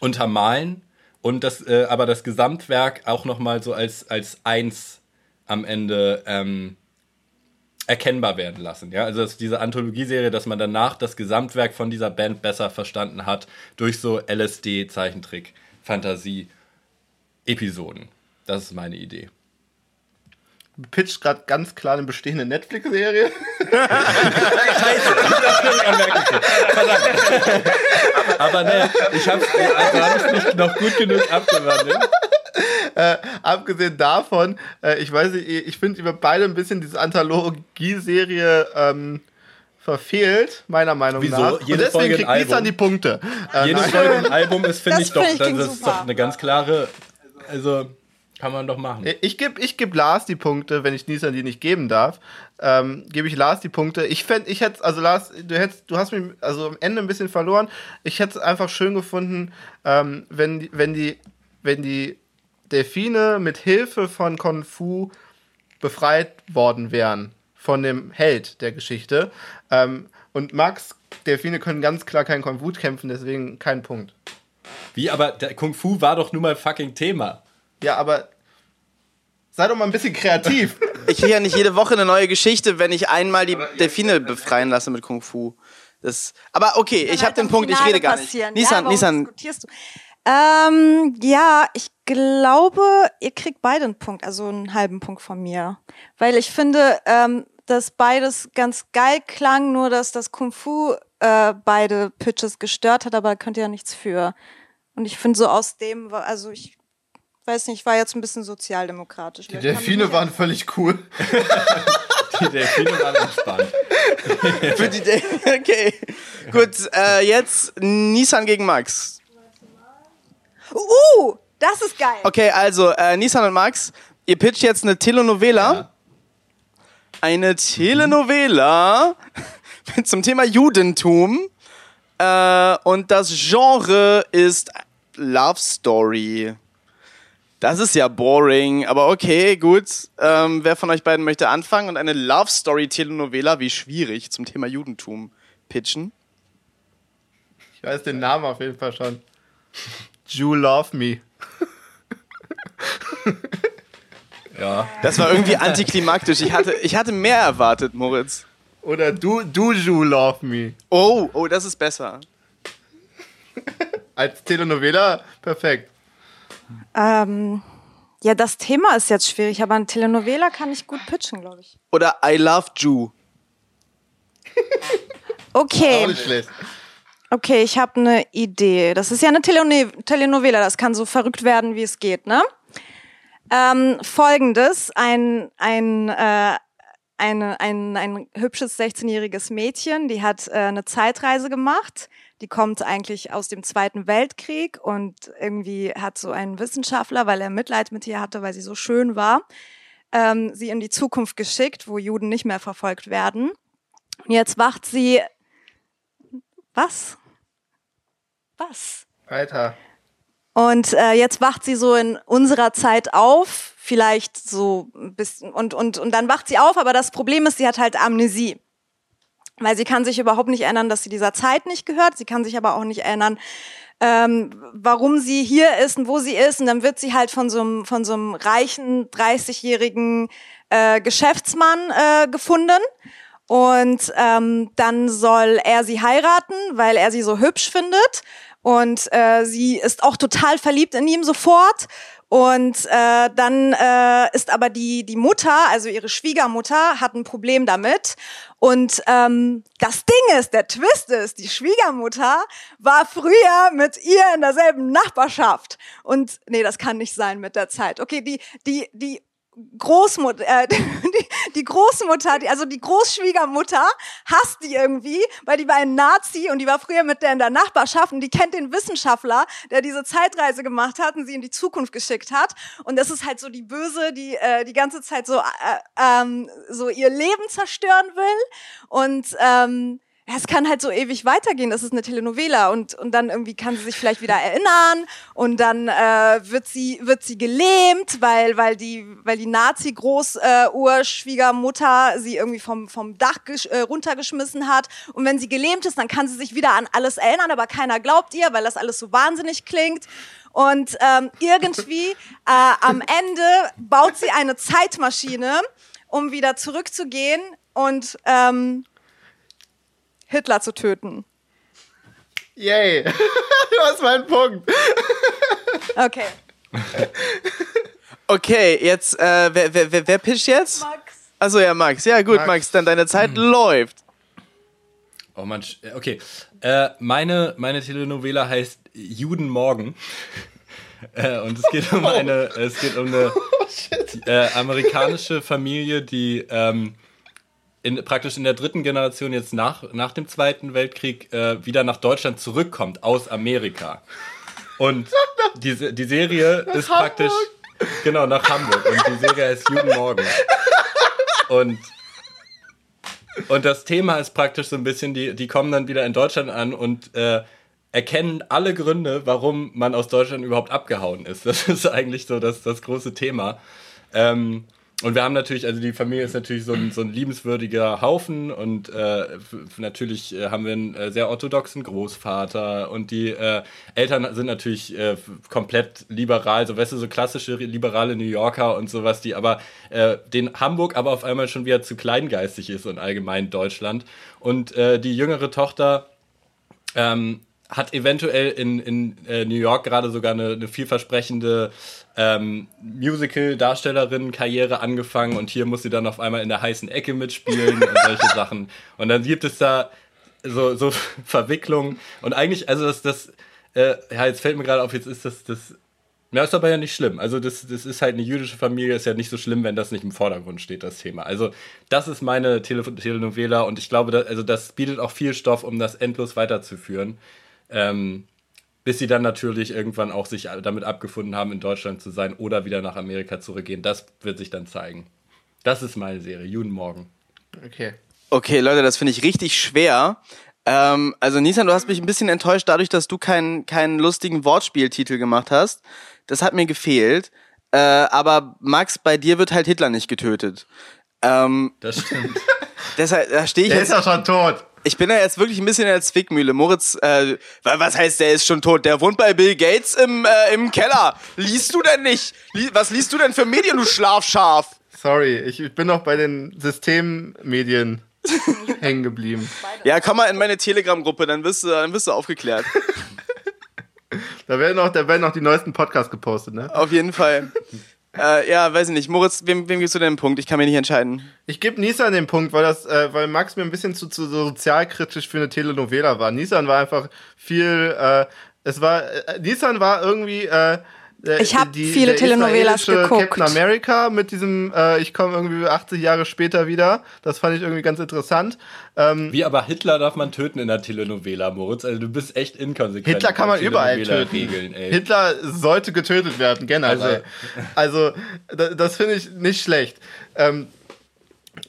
untermalen und das, äh, aber das Gesamtwerk auch nochmal so als, als eins am Ende ähm, erkennbar werden lassen. Ja? Also diese Anthologieserie, dass man danach das Gesamtwerk von dieser Band besser verstanden hat durch so LSD, Zeichentrick, Fantasie, Episoden. Das ist meine Idee pitcht gerade ganz klar eine bestehende Netflix-Serie. Scheiße, [laughs] Verdammt. Aber ne, ich habe also hab ich nicht noch gut genug abgewandelt. Äh, abgesehen davon, äh, ich weiß nicht, ich finde über beide ein bisschen diese Anthologieserie ähm, verfehlt, meiner Meinung Wieso? nach. Jede Und deswegen Folge kriegt Album. die Punkte. Äh, Jede nein. Folge ein Album ist, finde Das ich doch, find ich das klingt ist doch eine ganz klare, also kann man doch machen. Ich gebe ich geb Lars die Punkte, wenn ich Nissan die nicht geben darf. Ähm, gebe ich Lars die Punkte. Ich fände, ich hätte, also Lars, du hättest, du hast mich also am Ende ein bisschen verloren. Ich hätte es einfach schön gefunden, ähm, wenn, die- wenn die, wenn die Delfine mit Hilfe von Kung Fu befreit worden wären von dem Held der Geschichte. Ähm, und Max, Delfine können ganz klar kein Kung Fu kämpfen, deswegen kein Punkt. Wie, aber der Kung Fu war doch nun mal fucking Thema. Ja, aber sei doch mal ein bisschen kreativ. [laughs] Ich kriege ja nicht jede Woche eine neue Geschichte, wenn ich einmal die Delfine befreien lasse mit Kung Fu. Das, aber okay, ich habe den Punkt, ich rede gar nicht. Nissan, ja, Nissan, diskutierst du? Ähm, ja, ich glaube, ihr kriegt beide einen Punkt, also einen halben Punkt von mir. Weil ich finde, ähm, dass beides ganz geil klang, nur dass das Kung Fu äh, beide Pitches gestört hat, aber da könnt ihr ja nichts für. Und ich finde so aus dem, also ich weiß nicht, ich war jetzt ein bisschen sozialdemokratisch. Die Delfine waren völlig cool. [laughs] Die Delfine waren entspannt. für die Del [laughs] Okay. Gut, äh, jetzt Nissan gegen Max. Uh, das ist geil. Okay, also äh, Nissan und Max, ihr pitcht jetzt eine Telenovela. Ja. Eine Telenovela [laughs] zum Thema Judentum. Äh, und das Genre ist Love Story. Das ist ja boring, aber okay, gut. Ähm, wer von euch beiden möchte anfangen und eine Love Story Telenovela, wie schwierig, zum Thema Judentum pitchen? Ich weiß den Namen auf jeden Fall schon. You Love Me. [laughs] Ja. Das war irgendwie antiklimaktisch. Ich hatte, ich hatte mehr erwartet, Moritz. Oder Du, du You Love Me. Oh, oh, das ist besser. Als Telenovela perfekt. Ähm, ja, das Thema ist jetzt schwierig, aber eine Telenovela kann ich gut pitchen, glaube ich. Oder I Love Jew. [laughs] Auch Okay, nicht schlecht. okay, ich habe eine Idee. Das ist ja eine Teleno Telenovela, das kann so verrückt werden, wie es geht, ne? Ähm, Folgendes, ein, ein, äh, eine, ein, ein hübsches 16-jähriges Mädchen, die hat äh, eine Zeitreise gemacht. Die kommt eigentlich aus dem Zweiten Weltkrieg und irgendwie hat so ein Wissenschaftler, weil er Mitleid mit ihr hatte, weil sie so schön war, ähm, sie in die Zukunft geschickt, wo Juden nicht mehr verfolgt werden. Und jetzt wacht sie. Was? Was? Weiter. Und äh, jetzt wacht sie so in unserer Zeit auf, vielleicht so ein bisschen, und, und, und dann wacht sie auf, aber das Problem ist, sie hat halt Amnesie. Weil sie kann sich überhaupt nicht erinnern, dass sie dieser Zeit nicht gehört. Sie kann sich aber auch nicht erinnern, ähm, warum sie hier ist und wo sie ist. Und dann wird sie halt von so einem, von so einem reichen, 30-jährigen äh, Geschäftsmann äh, gefunden. Und ähm, dann soll er sie heiraten, weil er sie so hübsch findet. Und äh, sie ist auch total verliebt in ihm sofort. Und äh, dann äh, ist aber die, die Mutter, also ihre Schwiegermutter, hat ein Problem damit. Und ähm, das Ding ist, der Twist ist, die Schwiegermutter war früher mit ihr in derselben Nachbarschaft. Und nee, das kann nicht sein mit der Zeit. Okay, die, die, die Großmutter, äh, [laughs] die, die Großmutter, die, also die Großschwiegermutter hasst die irgendwie, weil die war ein Nazi und die war früher mit der in der Nachbarschaft und die kennt den Wissenschaftler, der diese Zeitreise gemacht hat und sie in die Zukunft geschickt hat. Und das ist halt so die Böse, die äh, die ganze Zeit so, äh, ähm, so ihr Leben zerstören will. Und ähm, es kann halt so ewig weitergehen. Das ist eine Telenovela und und dann irgendwie kann sie sich vielleicht wieder erinnern und dann äh, wird sie wird sie gelähmt, weil weil die weil die Nazi Großurschwiegermutter äh, sie irgendwie vom vom Dach äh, runtergeschmissen hat und wenn sie gelähmt ist, dann kann sie sich wieder an alles erinnern, aber keiner glaubt ihr, weil das alles so wahnsinnig klingt. Und ähm, irgendwie äh, am Ende baut sie eine Zeitmaschine, um wieder zurückzugehen und ähm, Hitler zu töten. Yay. [laughs] du hast meinen Punkt. Okay. Okay, jetzt, äh, wer, wer, wer, wer pitcht jetzt? Max. Achso, ja, Max. Ja, gut, Max, Max. dann deine Zeit läuft. Oh man, okay. Äh, meine, meine Telenovela heißt Judenmorgen. [laughs] äh, und es geht um eine, es geht um eine [laughs] äh, amerikanische Familie, die ähm, in, praktisch in der dritten Generation jetzt nach, nach dem Zweiten Weltkrieg äh, wieder nach Deutschland zurückkommt aus Amerika. Und die, die Serie ist praktisch. Genau, nach Hamburg. Und die Serie heißt Judenmorgen. Und und das Thema ist praktisch so ein bisschen, die, die kommen dann wieder in Deutschland an und äh, erkennen alle Gründe, warum man aus Deutschland überhaupt abgehauen ist. Das ist eigentlich so das, das große Thema. Ähm, und wir haben natürlich, also die Familie ist natürlich so ein, so ein liebenswürdiger Haufen und äh, natürlich äh, haben wir einen äh, sehr orthodoxen Großvater und die äh, Eltern sind natürlich äh, komplett liberal, so weißt du, so klassische liberale New Yorker und sowas, die aber äh, den Hamburg aber auf einmal schon wieder zu kleingeistig ist und allgemein Deutschland. Und äh, die jüngere Tochter ähm, hat eventuell in, in äh, New York gerade sogar eine, eine vielversprechende ähm, Musical-Darstellerin-Karriere angefangen und hier muss sie dann auf einmal in der heißen Ecke mitspielen und solche [laughs] Sachen. Und dann gibt es da so, so [laughs] Verwicklungen und eigentlich, also das, das, äh, ja, jetzt fällt mir gerade auf, jetzt ist das, das, ja, ist aber ja nicht schlimm. Also das, das ist halt eine jüdische Familie, ist ja nicht so schlimm, wenn das nicht im Vordergrund steht, das Thema. Also das ist meine Tele Telenovela und ich glaube, da, also das bietet auch viel Stoff, um das endlos weiterzuführen. Ähm, bis sie dann natürlich irgendwann auch sich damit abgefunden haben, in Deutschland zu sein oder wieder nach Amerika zurückgehen. Das wird sich dann zeigen. Das ist meine Serie, Judenmorgen. Okay. Okay, Leute, das finde ich richtig schwer. Ähm, also Nisan, du hast mich ein bisschen enttäuscht dadurch, dass du keinen keinen lustigen Wortspieltitel gemacht hast. Das hat mir gefehlt. Äh, aber Max, bei dir wird halt Hitler nicht getötet. Ähm, Das stimmt. [laughs] deshalb, da stehe ich Der jetzt ist doch schon tot. Ich bin da jetzt wirklich ein bisschen in der Zwickmühle. Moritz, äh, wa- was heißt, der ist schon tot? Der wohnt bei Bill Gates im, äh, im Keller. Liest du denn nicht? Was liest du denn für Medien, du Schlafschaf? Sorry, ich, ich bin noch bei den Systemmedien [laughs] hängen geblieben. Ja, komm mal in meine Telegram-Gruppe, dann wirst du, dann wirst du aufgeklärt. [laughs] Da werden noch, da werden noch die neuesten Podcasts gepostet, ne? Auf jeden Fall. Äh, ja, weiß ich nicht. Moritz, wem, wem gibst du denn einen Punkt? Ich kann mich nicht entscheiden. Ich gebe Nissan den Punkt, weil das, äh, weil Max mir ein bisschen zu, zu sozialkritisch für eine Telenovela war. Nissan war einfach viel, äh, es war, äh, Nissan war irgendwie, äh, äh, Ich hab die- viele der Telenovelas geguckt. Captain America mit diesem, äh, ich komme irgendwie 80 Jahre später wieder. Das fand ich irgendwie ganz interessant. Ähm, Wie aber Hitler darf man töten in der Telenovela, Moritz. Also du bist echt inkonsequent. Hitler kann man überall töten. Ey. Hitler sollte getötet werden, generell. Also, da- das finde ich nicht schlecht. Ähm,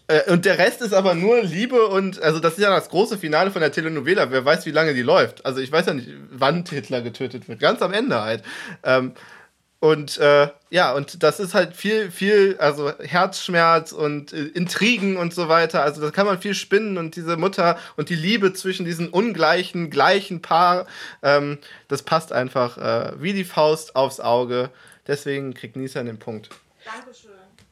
äh, und der Rest ist aber nur Liebe und, also das ist ja das große Finale von der Telenovela. Wer weiß, wie lange die läuft. Also ich weiß ja nicht, wann Hitler getötet wird. Ganz am Ende halt. Ähm, und äh, ja, und das ist halt viel, viel, also Herzschmerz und äh, Intrigen und so weiter. Also da kann man viel spinnen und diese Mutter und die Liebe zwischen diesen ungleichen, gleichen Paar, ähm, das passt einfach äh, wie die Faust aufs Auge. Deswegen kriegt Nissan den Punkt.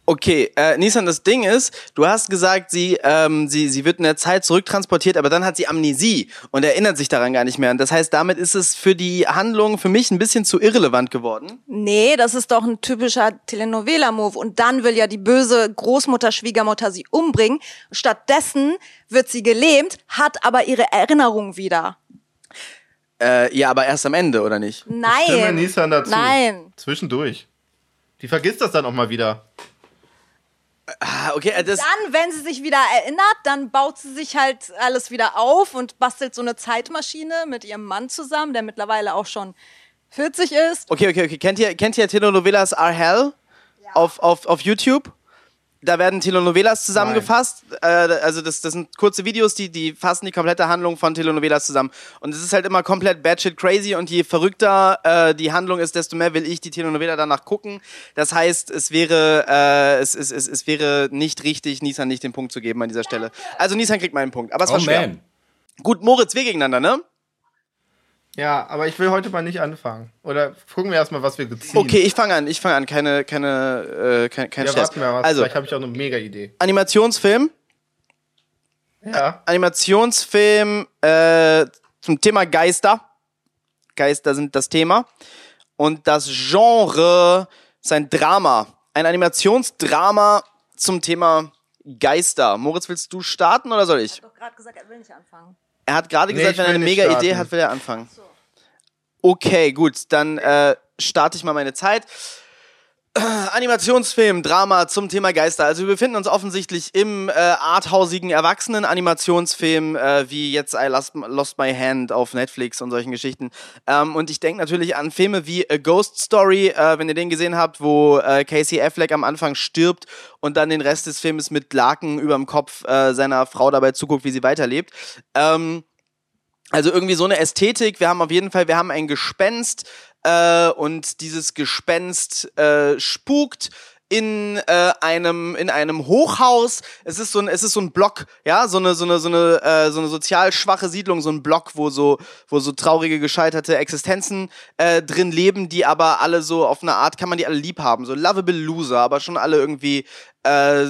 Okay, äh, Nissan, das Ding ist, du hast gesagt, sie, ähm, sie, sie wird in der Zeit zurücktransportiert, aber dann hat sie Amnesie und erinnert sich daran gar nicht mehr. Und das heißt, damit ist es für die Handlung für mich ein bisschen zu irrelevant geworden. Nee, das ist doch ein typischer Telenovela-Move. Und dann will ja die böse Großmutter, Schwiegermutter sie umbringen. Stattdessen wird sie gelähmt, hat aber ihre Erinnerung wieder. Äh, ja, aber erst am Ende, oder nicht? Stimme Nein. Nissan dazu. Nein. Zwischendurch. Die vergisst das dann auch mal wieder. Ah, okay, äh, das, Dann, wenn sie sich wieder erinnert, dann baut sie sich halt alles wieder auf und bastelt so eine Zeitmaschine mit ihrem Mann zusammen, der mittlerweile auch schon 40 ist. okay, okay, okay. Kennt ihr, kennt ihr Telenovelas Are Hell auf, auf, auf YouTube? Da werden Telenovelas zusammengefasst. Äh, also das, das sind kurze Videos, die, die fassen die komplette Handlung von Telenovelas zusammen. Und es ist halt immer komplett batshit crazy und je verrückter äh, die Handlung ist, desto mehr will ich die Telenovela danach gucken. Das heißt, es wäre, äh, es, es, es, es wäre nicht richtig, Nissan nicht den Punkt zu geben an dieser Stelle. Also Nissan kriegt meinen Punkt. Aber es war Oh schwer. man. Gut, Moritz, wir gegeneinander, ne? Ja, aber ich will heute mal nicht anfangen. Oder gucken wir erstmal, was wir gezielt. Okay, ich fange an. Ich fange an. Keine, keine, äh, kein, kein Ja, Stress. warten wir mal. Also, Vielleicht habe ich auch eine mega Idee. Animationsfilm. Ja. Animationsfilm äh, zum Thema Geister. Geister sind das Thema. Und das Genre ist ein Drama. Ein Animationsdrama zum Thema Geister. Moritz, willst du starten oder soll ich? doch gerade gesagt, er will nicht anfangen. Er hat gerade Nee, gesagt, ich wenn er eine mega starten. Idee hat, will er anfangen. Okay, gut, dann äh, starte ich mal meine Zeit. Äh, [clears throat] Animationsfilm, Drama zum Thema Geister. Also wir befinden uns offensichtlich im äh, arthausigen Erwachsenen-Animationsfilm, äh, wie jetzt I Lost, Lost My Hand auf Netflix und solchen Geschichten. Ähm, und ich denke natürlich an Filme wie A Ghost Story, äh, wenn ihr den gesehen habt, wo äh, Casey Affleck am Anfang stirbt und dann den Rest des Films mit Laken überm Kopf äh, seiner Frau dabei zuguckt, wie sie weiterlebt. Ähm, also irgendwie so eine Ästhetik. Wir haben auf jeden Fall, wir haben ein Gespenst äh, und dieses Gespenst äh, spukt in äh, einem in einem Hochhaus. Es ist so ein es ist so ein Block, ja, so eine so eine so eine äh, so eine sozial schwache Siedlung, so ein Block, wo so wo so traurige gescheiterte Existenzen äh, drin leben, die aber alle so auf eine Art kann man die alle lieb haben, so lovable Loser, aber schon alle irgendwie äh,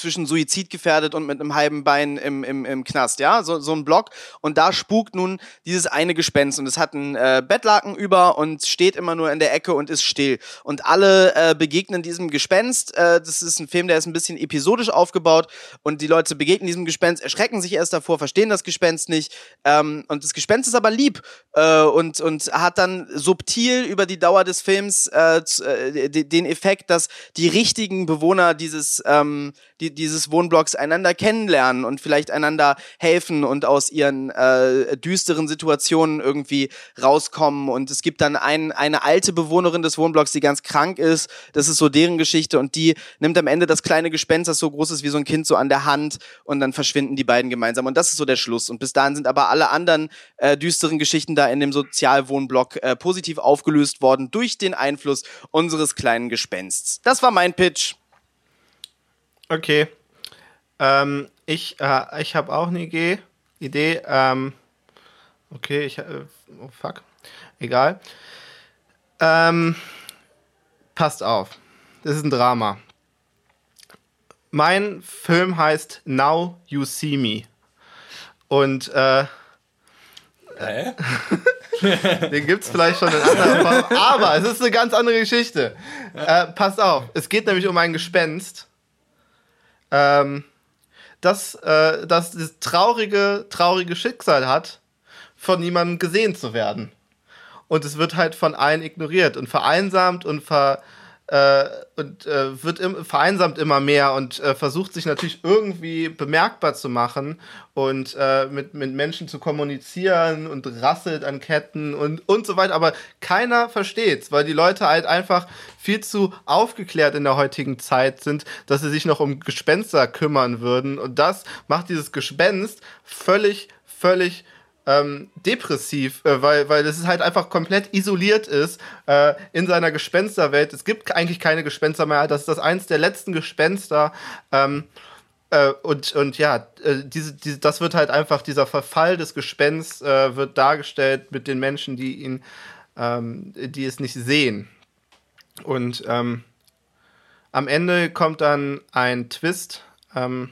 zwischen Suizid gefährdet und mit einem halben Bein im, im, im Knast, ja, so, so ein Block. Und da spukt nun dieses eine Gespenst und es hat einen äh, Bettlaken über und steht immer nur in der Ecke und ist still. Und alle äh, begegnen diesem Gespenst. Äh, das ist ein Film, der ist ein bisschen episodisch aufgebaut und die Leute begegnen diesem Gespenst, erschrecken sich erst davor, verstehen das Gespenst nicht. Ähm, und das Gespenst ist aber lieb äh, und, und hat dann subtil über die Dauer des Films äh, äh, de- den Effekt, dass die richtigen Bewohner dieses, ähm, die, dieses Wohnblocks einander kennenlernen und vielleicht einander helfen und aus ihren äh, düsteren Situationen irgendwie rauskommen. Und es gibt dann ein, eine alte Bewohnerin des Wohnblocks, die ganz krank ist. Das ist so deren Geschichte und die nimmt am Ende das kleine Gespenst, das so groß ist wie so ein Kind, so an der Hand und dann verschwinden die beiden gemeinsam. Und das ist so der Schluss. Und bis dahin sind aber alle anderen äh, düsteren Geschichten da in dem Sozialwohnblock äh, positiv aufgelöst worden durch den Einfluss unseres kleinen Gespensts. Das war mein Pitch. Okay. Ähm, ich äh, ich habe auch eine Idee. Idee. Ähm, okay, ich. Äh, oh fuck. Egal. Ähm, passt auf. Das ist ein Drama. Mein Film heißt Now You See Me. Und äh, Hä? [laughs] den gibt es vielleicht schon in anderen Formen. Aber es ist eine ganz andere Geschichte. Äh, passt auf. Es geht nämlich um ein Gespenst. Ähm, das, äh, das das traurige, traurige Schicksal hat, von niemandem gesehen zu werden. und es wird halt von allen ignoriert und vereinsamt und ver äh, und äh, wird im, vereinsamt immer mehr und äh, versucht sich natürlich irgendwie bemerkbar zu machen und äh, mit, mit Menschen zu kommunizieren und rasselt an Ketten und, und so weiter. Aber keiner versteht's, weil die Leute halt einfach viel zu aufgeklärt in der heutigen Zeit sind, dass sie sich noch um Gespenster kümmern würden. Und das macht dieses Gespenst völlig, völlig ähm, depressiv, äh, weil, weil es halt einfach komplett isoliert ist äh, in seiner Gespensterwelt. Es gibt eigentlich keine Gespenster mehr. Das ist das eins der letzten Gespenster. Ähm, äh, und, und ja, äh, diese, diese, das wird halt einfach, dieser Verfall des Gespensts äh, wird dargestellt mit den Menschen, die ihn, ähm, die es nicht sehen. Und ähm, am Ende kommt dann ein Twist, ähm,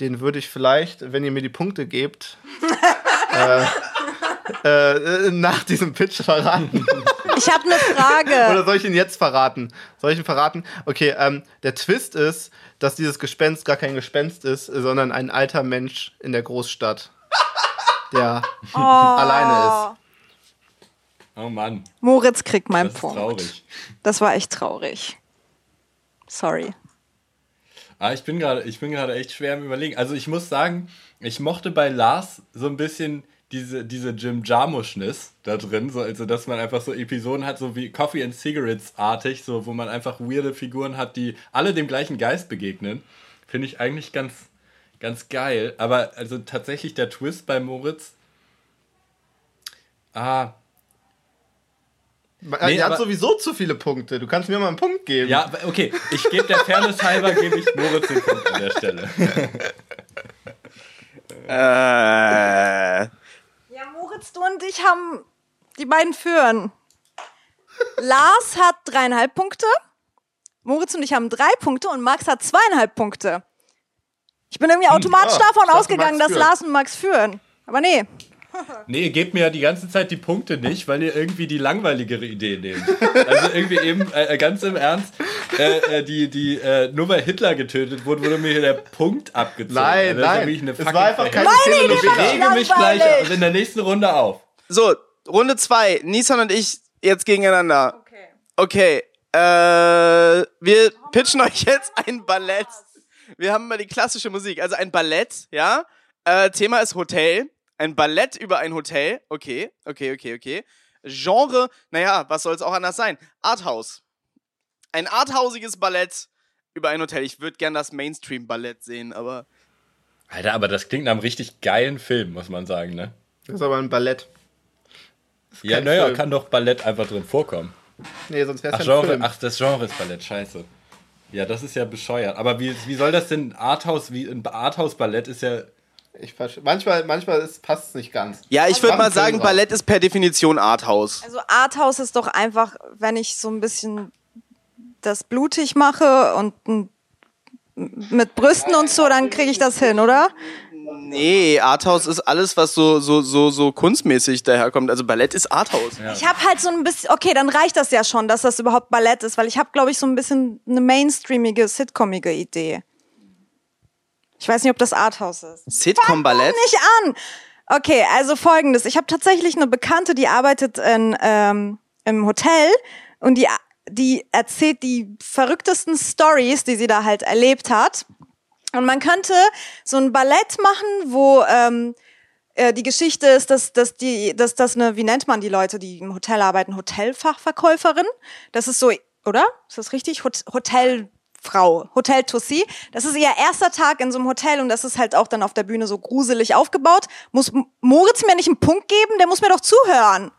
den würde ich vielleicht, wenn ihr mir die Punkte gebt, [laughs] äh, äh, nach diesem Pitch verraten. Ich habe eine Frage. Oder soll ich ihn jetzt verraten? Soll ich ihn verraten? Okay, ähm, der Twist ist, dass dieses Gespenst gar kein Gespenst ist, sondern ein alter Mensch in der Großstadt, der Oh. alleine ist. Oh Mann, Moritz kriegt meinen das ist Punkt. traurig. Das war echt traurig. Sorry. Ah, ich bin gerade, ich bin gerade echt schwer im Überlegen. Also ich muss sagen, ich mochte bei Lars so ein bisschen diese, diese Jim Jarmuschness da drin, so, also dass man einfach so Episoden hat, so wie Coffee and Cigarettes artig, so wo man einfach weirde Figuren hat, die alle dem gleichen Geist begegnen. Finde ich eigentlich ganz, ganz geil. Aber also tatsächlich der Twist bei Moritz. Ah, Er Nee, hat sowieso zu viele Punkte. Du kannst mir mal einen Punkt geben. ja, okay, ich gebe der Fairness halber, gebe ich Moritz den Punkt an der Stelle. [laughs] Äh, Ja, Moritz, du und ich haben die beiden führen. Lars hat dreieinhalb Punkte. Moritz und ich haben drei Punkte und Max hat zweieinhalb Punkte. Ich bin irgendwie automatisch ah, davon dachte, ausgegangen, Max dass. Lars und Max führen. Aber nee. [laughs] Nee, ihr gebt mir ja die ganze Zeit die Punkte nicht, weil ihr irgendwie die langweiligere Idee nehmt. Also irgendwie eben, äh, ganz im Ernst, äh, äh, die, die, äh, nur weil Hitler getötet wurde, wurde mir hier der Punkt abgezogen. Nein, Also das nein. eine Es war einfach keine. Telenovela. Ich rege mich gleich also in der nächsten Runde auf. so, Runde zwei. Nissan und ich jetzt gegeneinander. Okay. Okay, äh, wir pitchen euch jetzt ein Ballett. Wir haben mal die klassische Musik, also ein Ballett, ja. Äh, Thema ist Hotel. Ein Ballett über ein Hotel. Okay, okay, okay, okay. Genre, naja, was soll es auch anders sein? Arthouse. Ein arthausiges Ballett über ein Hotel. Ich würde gern das Mainstream-Ballett sehen, aber. Alter, aber das klingt nach einem richtig geilen Film, muss man sagen, ne? Das ist aber ein Ballett. Ja, naja, Film. kann doch Ballett einfach drin vorkommen. Nee, sonst wäre Ach, es ja ein Genre, Film. ach, das Genre ist Ballett, scheiße. Ja, das ist ja bescheuert. Aber wie, wie soll das denn Arthouse, wie ein Arthouse-Ballett ist ja. Ich manchmal manchmal passt es nicht ganz. Ja, ich würde mal sagen. Ballett ist per Definition Arthouse. Also Arthouse ist doch einfach, wenn ich so ein bisschen das blutig mache und mit Brüsten und so, dann kriege ich das hin, oder? Nee, Arthouse ist alles, was so, so, so, so kunstmäßig daherkommt. Also Ballett ist Arthouse. Ja. Ich habe halt so ein bisschen, okay, dann reicht das ja schon, dass das überhaupt Ballett ist, weil ich habe, glaube ich, so ein bisschen eine mainstreamige, sitcomige Idee. Ich weiß nicht, ob das Arthouse ist. Sitcom-Ballett? Nicht an! Okay, also folgendes. Ich habe tatsächlich eine Bekannte, die arbeitet in, ähm, im Hotel und die, die erzählt die verrücktesten Stories, die sie da halt erlebt hat. Und man könnte so ein Ballett machen, wo ähm, äh, die Geschichte ist, dass, dass die, dass das eine, wie nennt man die Leute, die im Hotel arbeiten, Hotelfachverkäuferin. Das ist so, oder? Ist das richtig? Hot Hotelfrau, Hotel Tussi. Das ist ihr erster Tag in so einem Hotel und das ist halt auch dann auf der Bühne so gruselig aufgebaut. Muss Moritz mir nicht einen Punkt geben? Der muss mir doch zuhören.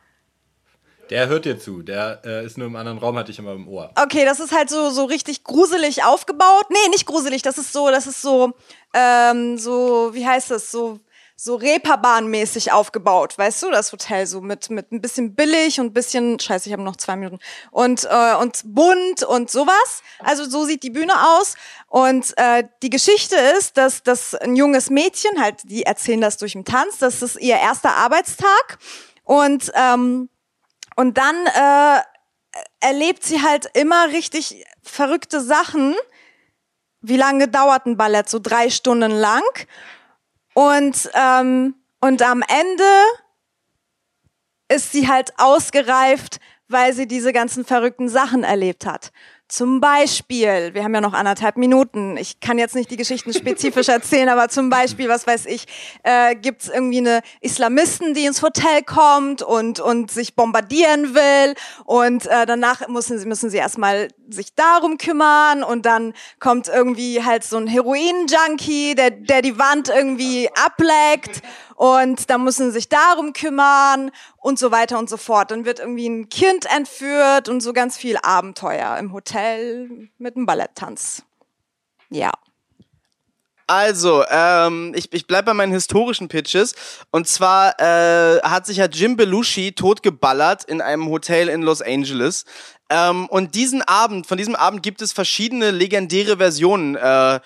Der hört dir zu. Der äh, ist nur im anderen Raum, hatte ich immer im Ohr. Okay, das ist halt so, so richtig gruselig aufgebaut. Nee, nicht gruselig, das ist so, das ist so, ähm, so, wie heißt das, so, so Reeperbahnmäßig aufgebaut, weißt du, das Hotel, so mit, mit ein bisschen billig und bisschen, scheiße, ich habe noch zwei Minuten, und, äh, und bunt und sowas. Also so sieht die Bühne aus. Und äh, die Geschichte ist, dass, dass ein junges Mädchen, halt, die erzählen das durch den Tanz, das ist ihr erster Arbeitstag. Und, ähm, und dann äh, erlebt sie halt immer richtig verrückte Sachen. Wie lange dauert ein Ballett? So drei Stunden lang. Und, ähm, und am Ende ist sie halt ausgereift, weil sie diese ganzen verrückten Sachen erlebt hat. Zum Beispiel, wir haben ja noch anderthalb Minuten, ich kann jetzt nicht die Geschichten spezifisch erzählen, aber zum Beispiel, was weiß ich, äh, gibt es irgendwie eine Islamisten, die ins Hotel kommt und, und sich bombardieren will und äh, danach müssen sie, müssen sie erstmal sich darum kümmern und dann kommt irgendwie halt so ein Heroin-Junkie, der, der die Wand irgendwie ableckt und dann müssen sie sich darum kümmern und so weiter und so fort. Dann wird irgendwie ein Kind entführt und so ganz viel Abenteuer im Hotel mit einem Balletttanz. Ja. Also, ähm, ich, ich bleibe bei meinen historischen Pitches. Und zwar äh, hat sich ja Jim Belushi totgeballert in einem Hotel in Los Angeles. Ähm, und diesen Abend, von diesem Abend gibt es verschiedene legendäre Versionen. Äh,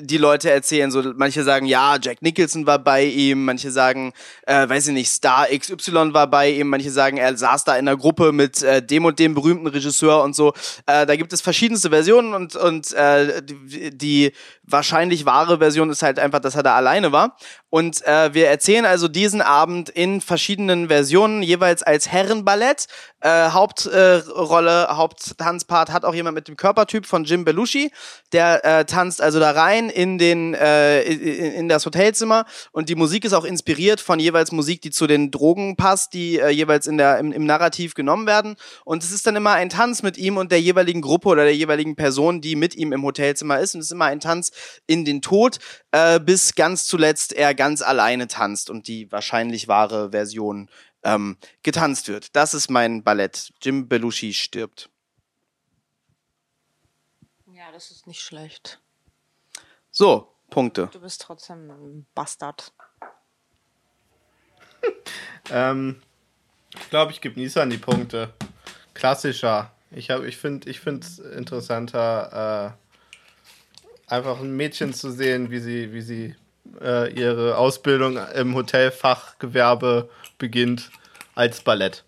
die Leute erzählen. So, manche sagen, ja, Jack Nicholson war bei ihm, manche sagen, äh, weiß ich nicht, Star XY war bei ihm, manche sagen, er saß da in einer Gruppe mit äh, dem und dem berühmten Regisseur und so. Äh, da gibt es verschiedenste Versionen und, und äh, die, die wahrscheinlich wahre Version ist halt einfach, dass er da alleine war. Und äh, wir erzählen also diesen Abend in verschiedenen Versionen, jeweils als Herrenballett. Äh, Hauptrolle, äh, Haupttanzpart hat auch jemand mit dem Körpertyp von Jim Belushi. Der äh, tanzt also da rein in, den, äh, in, in das Hotelzimmer. Und die Musik ist auch inspiriert von jeweils Musik, die zu den Drogen passt, die äh, jeweils in der, im, im Narrativ genommen werden. Und es ist dann immer ein Tanz mit ihm und der jeweiligen Gruppe oder der jeweiligen Person, die mit ihm im Hotelzimmer ist. Und es ist immer ein Tanz in den Tod, äh, bis ganz zuletzt er ganz alleine tanzt und die wahrscheinlich wahre Version ähm, getanzt wird. Das ist mein Ballett. Jim Belushi stirbt. Ja, das ist nicht schlecht. So, Punkte. Du bist trotzdem ein Bastard. [laughs] ähm, ich glaube, ich gebe Nisa an die Punkte. Klassischer. Ich, ich finde es interessanter, äh, einfach ein Mädchen zu sehen, wie sie, wie sie äh, ihre Ausbildung im Hotelfachgewerbe beginnt als Ballett.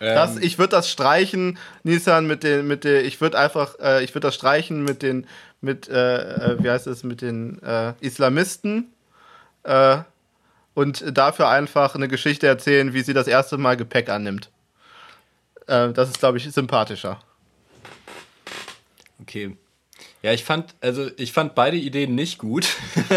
Ähm. Das, ich würde das streichen, Nissan, mit den, mit den, ich würde einfach, äh, ich würde das streichen mit den, mit, äh, äh, wie heißt es, mit den äh, Islamisten äh, und dafür einfach eine Geschichte erzählen, wie sie das erste Mal Gepäck annimmt. Äh, das ist, glaube ich, sympathischer. Okay. Ja, ich fand, also ich fand beide Ideen nicht gut. [laughs]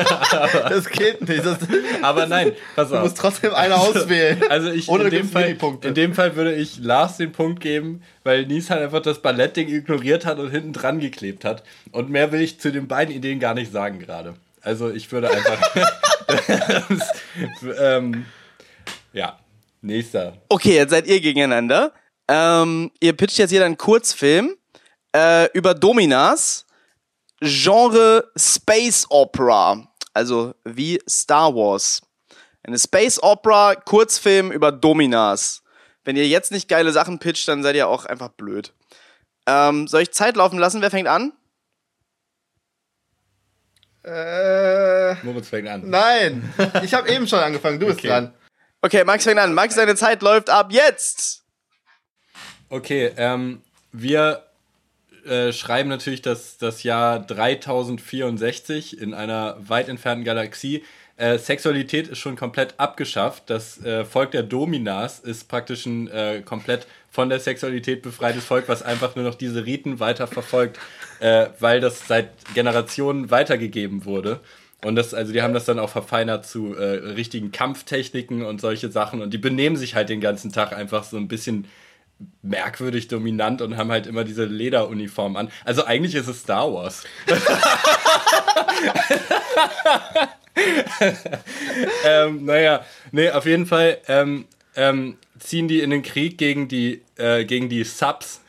das geht nicht. Das, aber nein, pass auf. Du musst trotzdem eine auswählen. Also ich, in, dem Fall, in dem Fall würde ich Lars den Punkt geben, weil Nies halt einfach das Ballettding ignoriert hat und hinten dran geklebt hat. Und mehr will ich zu den beiden Ideen gar nicht sagen gerade. Also ich würde einfach. [laughs] ähm, ja, nächster. Okay, jetzt seid ihr gegeneinander. Ähm, ihr pitcht jetzt jeder einen Kurzfilm äh, über Dominas Genre Space Opera, also wie Star Wars. Eine Space Opera, Kurzfilm über Dominas. Wenn ihr jetzt nicht geile Sachen pitcht, dann seid ihr auch einfach blöd. Ähm, soll ich Zeit laufen lassen? Wer fängt an? Äh, Moritz fängt an. Nein, ich habe eben schon angefangen. Du bist okay. dran. Okay, Max fängt an. Max, deine Zeit läuft ab jetzt. Okay, ähm, wir äh, schreiben natürlich dass das Jahr 3064 in einer weit entfernten Galaxie. Äh, Sexualität ist schon komplett abgeschafft. Das äh, Volk der Dominas ist praktisch ein äh, komplett von der Sexualität befreites Volk, was einfach nur noch diese Riten weiterverfolgt, äh, weil das seit Generationen weitergegeben wurde. Und das, also die haben das dann auch verfeinert zu äh, richtigen Kampftechniken und solche Sachen. Und die benehmen sich halt den ganzen Tag einfach so ein bisschen merkwürdig dominant und haben halt immer diese Lederuniform an. Also eigentlich ist es Star Wars. [laughs] ähm, naja, nee, auf jeden Fall ähm, ähm, ziehen die in den Krieg gegen die, äh, gegen die Subs.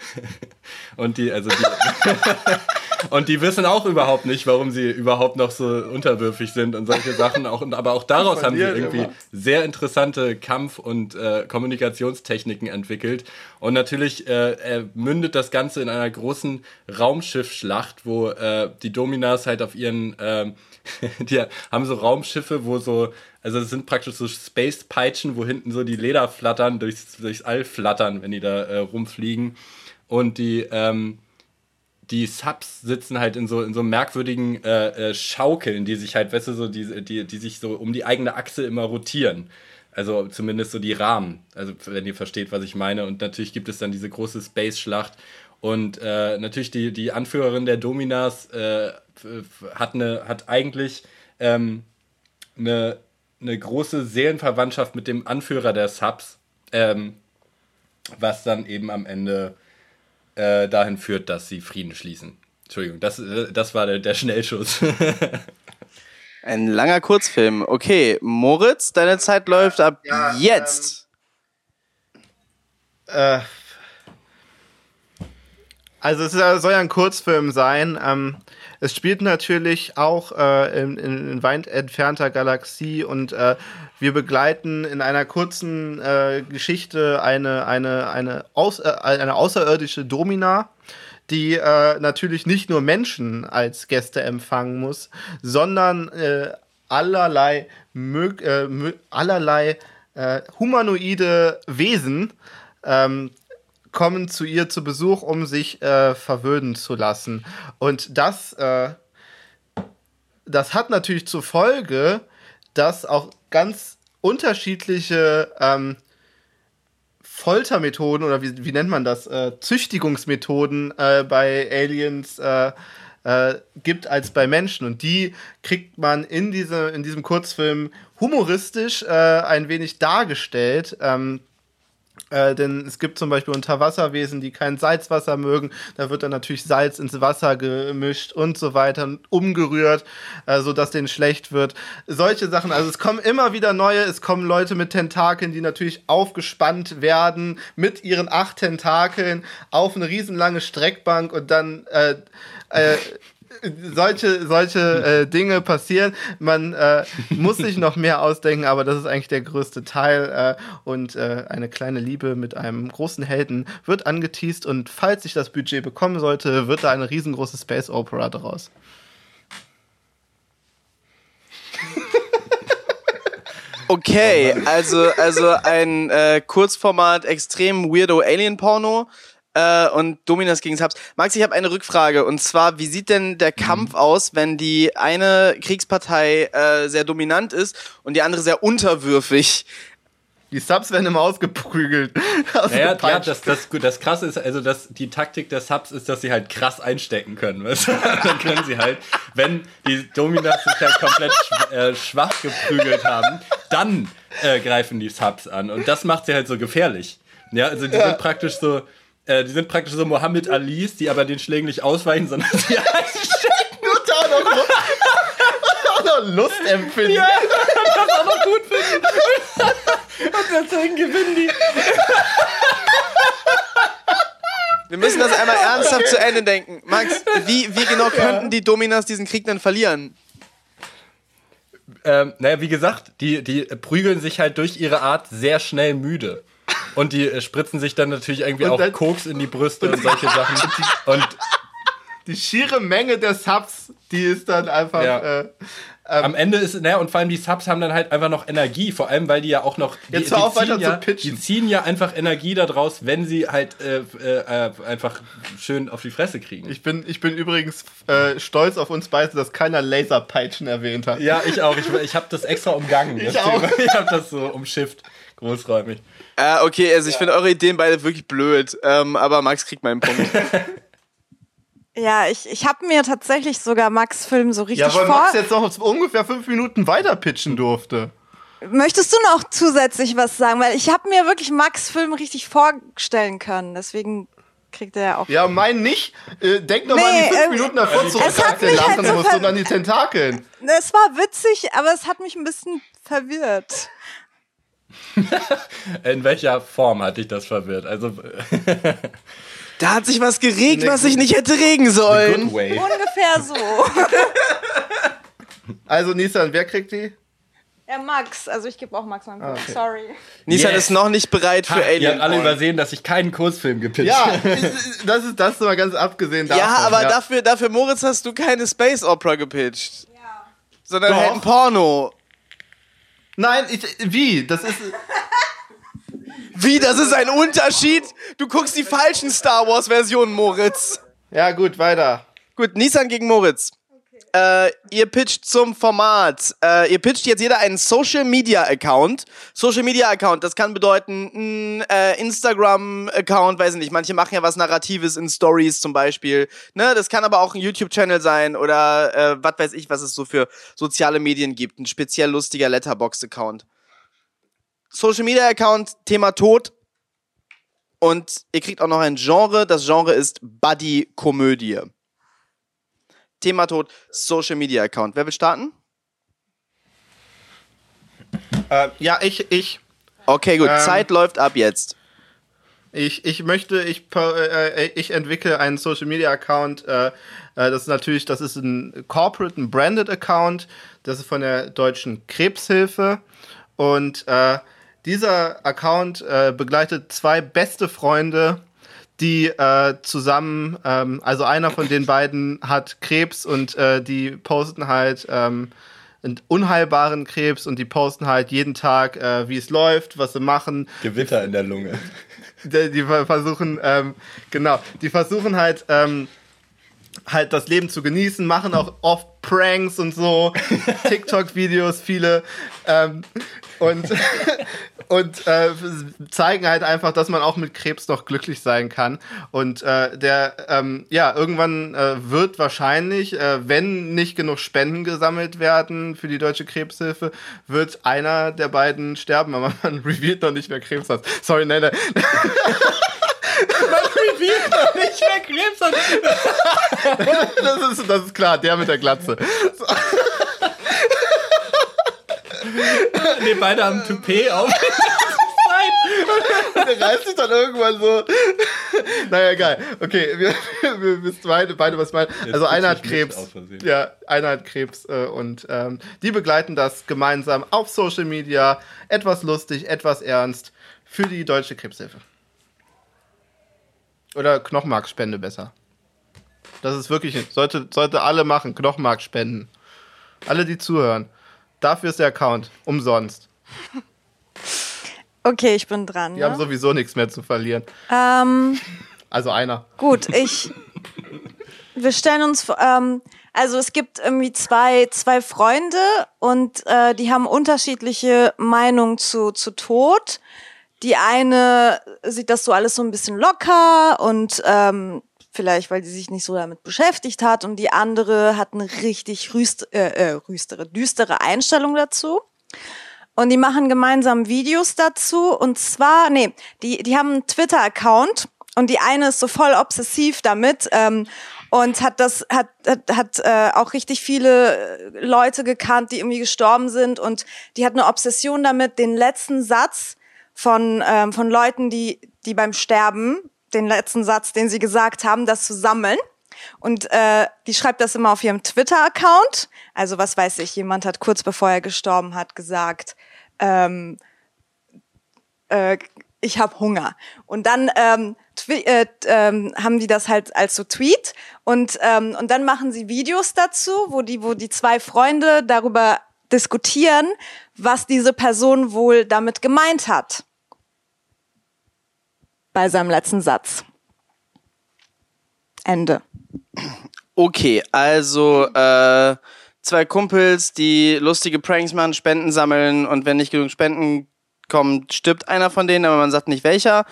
[laughs] und die, also die, [laughs] und die wissen auch überhaupt nicht, warum sie überhaupt noch so unterwürfig sind und solche Sachen. Auch, aber auch daraus haben sie irgendwie immer. sehr interessante Kampf- und äh, Kommunikationstechniken entwickelt. Und natürlich äh, mündet das Ganze in einer großen Raumschiffschlacht, wo äh, die Dominas halt auf ihren, äh, [laughs] die haben so Raumschiffe, wo so, also es sind praktisch so Space-Peitschen, wo hinten so die Leder flattern, durchs, durchs All flattern, wenn die da äh, rumfliegen. Und die, ähm, die Subs sitzen halt in so, in so merkwürdigen äh, äh, Schaukeln, die sich halt, weißt du, so, die, die, die sich so um die eigene Achse immer rotieren. Also zumindest so die Rahmen, also wenn ihr versteht, was ich meine. Und natürlich gibt es dann diese große Space-Schlacht. Und äh, natürlich die, die Anführerin der Dominas äh, hat, eine, hat eigentlich ähm, eine, eine große Seelenverwandtschaft mit dem Anführer der Subs, ähm, was dann eben am Ende äh, dahin führt, dass sie Frieden schließen. Entschuldigung, das, äh, das war der, der Schnellschuss. [laughs] Ein langer Kurzfilm. Okay, Moritz, deine Zeit läuft ab Ja, jetzt. Äh, also es soll ja ein Kurzfilm sein. Ähm, es spielt natürlich auch äh, in, in, weit entfernter Galaxie und äh, wir begleiten in einer kurzen äh, Geschichte eine, eine, eine, aus, äh, eine außerirdische Domina, die äh, natürlich nicht nur Menschen als Gäste empfangen muss, sondern äh, allerlei, mög mö allerlei humanoide Wesen ähm, kommen zu ihr zu Besuch, um sich äh, verwöhnen zu lassen. Und das, äh, das hat natürlich zur Folge, dass auch ganz unterschiedliche ähm, Foltermethoden oder wie, wie nennt man das? Äh, Züchtigungsmethoden äh, bei Aliens äh, äh, gibt als bei Menschen. Und die kriegt man in, diese, in diesem Kurzfilm humoristisch ein wenig dargestellt. Ähm, äh, denn es gibt zum Beispiel Unterwasserwesen, die kein Salzwasser mögen. Da wird dann natürlich Salz ins Wasser gemischt und so weiter und umgerührt, äh, sodass denen schlecht wird. Solche Sachen. Also es kommen immer wieder neue. Es kommen Leute mit Tentakeln, die natürlich aufgespannt werden mit ihren acht Tentakeln auf eine riesenlange Streckbank und dann äh, äh, solche, solche äh, Dinge passieren. Man äh, muss sich noch mehr ausdenken, aber das ist eigentlich der größte Teil. Äh, und äh, eine kleine Liebe mit einem großen Helden wird angeteased und falls ich das Budget bekommen sollte, wird da eine riesengroße Space Opera draus. [laughs] Okay, also, also ein äh, Kurzformat, extrem weirdo Alien-Porno äh, und Dominas gegen Subs. Max, ich habe eine Rückfrage und zwar, wie sieht denn der Kampf aus, wenn die eine Kriegspartei äh, sehr dominant ist und die andere sehr unterwürfig? Die Subs werden immer ausgeprügelt. [laughs] Naja, ja, das, das, das Krasse ist, also das, die Taktik der Subs ist, dass sie halt krass einstecken können. Weißt? [laughs] Dann können sie halt, wenn die Dominas sich halt komplett schw äh, schwach geprügelt haben, dann äh, greifen die Subs an. Und das macht sie halt so gefährlich. Ja, also die sind praktisch so, äh, die sind praktisch so Mohammed Alis, die aber den Schlägen nicht ausweichen, sondern sie [laughs] einstecken. Und da noch, Lust- auch noch Lust empfinden. Ja, [laughs] das auch noch gut finden. Und deswegen gewinnen die. Wir müssen das einmal ernsthaft zu Ende denken. Max, wie, wie genau könnten die Dominas diesen Krieg dann verlieren? Ähm, naja, wie gesagt, die, die prügeln sich halt durch ihre Art sehr schnell müde. Und die äh, spritzen sich dann natürlich irgendwie Und auch dann- Koks in die Brüste und solche Sachen. [laughs] Und Die schiere Menge der Subs, die ist dann einfach. Ja. Äh, am Ende ist, naja, und vor allem die Subs haben dann halt einfach noch Energie, vor allem weil die ja auch noch. Die, Jetzt hör auf, weiter zu ja, pitchen. die ziehen ja einfach Energie daraus, wenn sie halt äh, äh, äh, einfach schön auf die Fresse kriegen. ich, bin, ich bin übrigens äh, stolz auf uns beide, dass keiner Laserpeitschen erwähnt hat. ja, ich auch. Ich, ich habe das extra umgangen. Ich auch. Thema. [laughs] Ich habe das so umschifft. Großräumig. Äh, okay, also ich finde eure Ideen beide wirklich blöd, ähm, aber Max kriegt meinen Punkt. [laughs] Ja, ich, ich habe mir tatsächlich sogar Max Film so richtig Ja, weil vor. Max jetzt noch ungefähr fünf Minuten weiter pitchen durfte. Möchtest du noch zusätzlich was sagen? Weil ich habe mir wirklich Max Film richtig vorstellen können. Deswegen kriegt er ja auch. Ja, mein nicht. Äh, denk doch mal an Nee, die fünf ähm, Minuten davor es zurück, hat als der mich halt lachen so musste und an die Tentakeln. Es war witzig, aber es hat mich ein bisschen verwirrt. [laughs] In welcher Form hat dich das verwirrt? Also, Da hat sich was geregt, was sich nicht hätte regen sollen. Ungefähr so. [laughs] Also, Nissan, wer kriegt die? Ja, Max. Also ich gebe auch Max meinen Punkt. okay. Sorry. Nissan Yes. ist noch nicht bereit für Ha, ihr Alien. habt alle Porn. übersehen, dass ich keinen Kurzfilm gepitcht Ja, habe. das ist das mal ganz abgesehen davon. Ja, aber Dafür, dafür, Moritz, hast du keine Space Opera gepitcht. Ja. Sondern Doch. halt ein Porno. Nein, ich, wie? Das ist. Wie, das ist ein Unterschied? Du guckst die falschen Star Wars Versionen, Moritz. Ja, gut, weiter. Gut, Nissan gegen Moritz. Äh, ihr pitcht zum Format. Äh, ihr pitcht jetzt jeder einen Social Media Account. Social Media Account, das kann bedeuten ein äh, Instagram Account, weiß ich nicht. Manche machen ja was Narratives in Stories zum Beispiel. Ne, das kann aber auch ein YouTube Channel sein oder äh, was weiß ich, was es so für soziale Medien gibt. Ein speziell lustiger Letterbox Account. Social Media Account, Thema Tod. Und ihr kriegt auch noch ein Genre. Das Genre ist Buddy Komödie. Thema Tod, Social Media Account. Wer will starten? Äh, ja, ich, ich. Okay, gut. Ähm, Zeit läuft ab jetzt. Ich, ich möchte, ich, äh, ich entwickle einen Social Media Account. Äh, das ist natürlich, das ist ein Corporate, ein Branded Account. Das ist von der Deutschen Krebshilfe. Und äh, dieser Account äh, begleitet zwei beste Freunde, die äh, zusammen, ähm, also einer von den beiden hat Krebs und äh, die posten halt ähm, einen unheilbaren Krebs und die posten halt jeden Tag, äh, wie es läuft, was sie machen. Gewitter in der Lunge. Die, die versuchen, ähm, genau, die versuchen halt, ähm, halt das Leben zu genießen, machen auch oft Pranks und so, [laughs] TikTok-Videos, viele. Ähm, und [laughs] und äh, zeigen halt einfach, dass man auch mit Krebs noch glücklich sein kann. Und äh, der, ähm, ja, irgendwann äh, wird wahrscheinlich, äh, wenn nicht genug Spenden gesammelt werden für die Deutsche Krebshilfe, wird einer der beiden sterben, aber [laughs] man revealt noch nicht, wer Krebs hat. Sorry, nein, nein. Noch nicht, wer Krebs hat. das, ist, das ist klar, der mit der Glatze. So. nee, beide haben Toupet auf. [laughs] der reißt sich dann irgendwann so. naja, egal. Okay, wir, wir wissen beide, beide was meinen. Also einer hat Krebs. Ja, einer hat Krebs äh, und ähm, die begleiten das gemeinsam auf Social Media. Etwas lustig, etwas ernst für die Deutsche Krebshilfe. Oder Knochenmarkspende besser. Das ist wirklich, sollte, sollte alle machen, Knochenmarkspenden. Alle, die zuhören. Dafür ist der Account. Umsonst. [laughs] Okay, ich bin dran. Die ne? haben sowieso nichts mehr zu verlieren. Ähm, also einer. Gut, ich. [laughs] wir stellen uns vor. Ähm, also es gibt irgendwie zwei, zwei Freunde und äh, die haben unterschiedliche Meinungen zu, zu Tod. Die eine sieht das so alles so ein bisschen locker und ähm, vielleicht, weil sie sich nicht so damit beschäftigt hat und die andere hat eine richtig rüst, äh, äh, rüstere, düstere Einstellung dazu. Und die machen gemeinsam Videos dazu und zwar, nee, die, die haben einen Twitter-Account und die eine ist so voll obsessiv damit ähm, und hat das hat hat, hat äh, auch richtig viele Leute gekannt, die irgendwie gestorben sind und die hat eine Obsession damit, den letzten Satz von ähm, von Leuten, die die beim Sterben den letzten Satz, den sie gesagt haben, das zu sammeln. Und äh, die schreibt das immer auf ihrem Twitter-Account. Also was weiß ich, jemand hat kurz bevor er gestorben hat gesagt, ähm, äh, ich habe Hunger. Und dann ähm, äh, ähm, haben die das halt als so Tweet und ähm, und dann machen sie Videos dazu, wo die wo die zwei Freunde darüber diskutieren, was diese Person wohl damit gemeint hat bei seinem letzten Satz. Ende. Okay, also äh, zwei Kumpels, die lustige Pranks machen, Spenden sammeln und wenn nicht genug Spenden kommen, stirbt einer von denen, aber man sagt nicht welcher.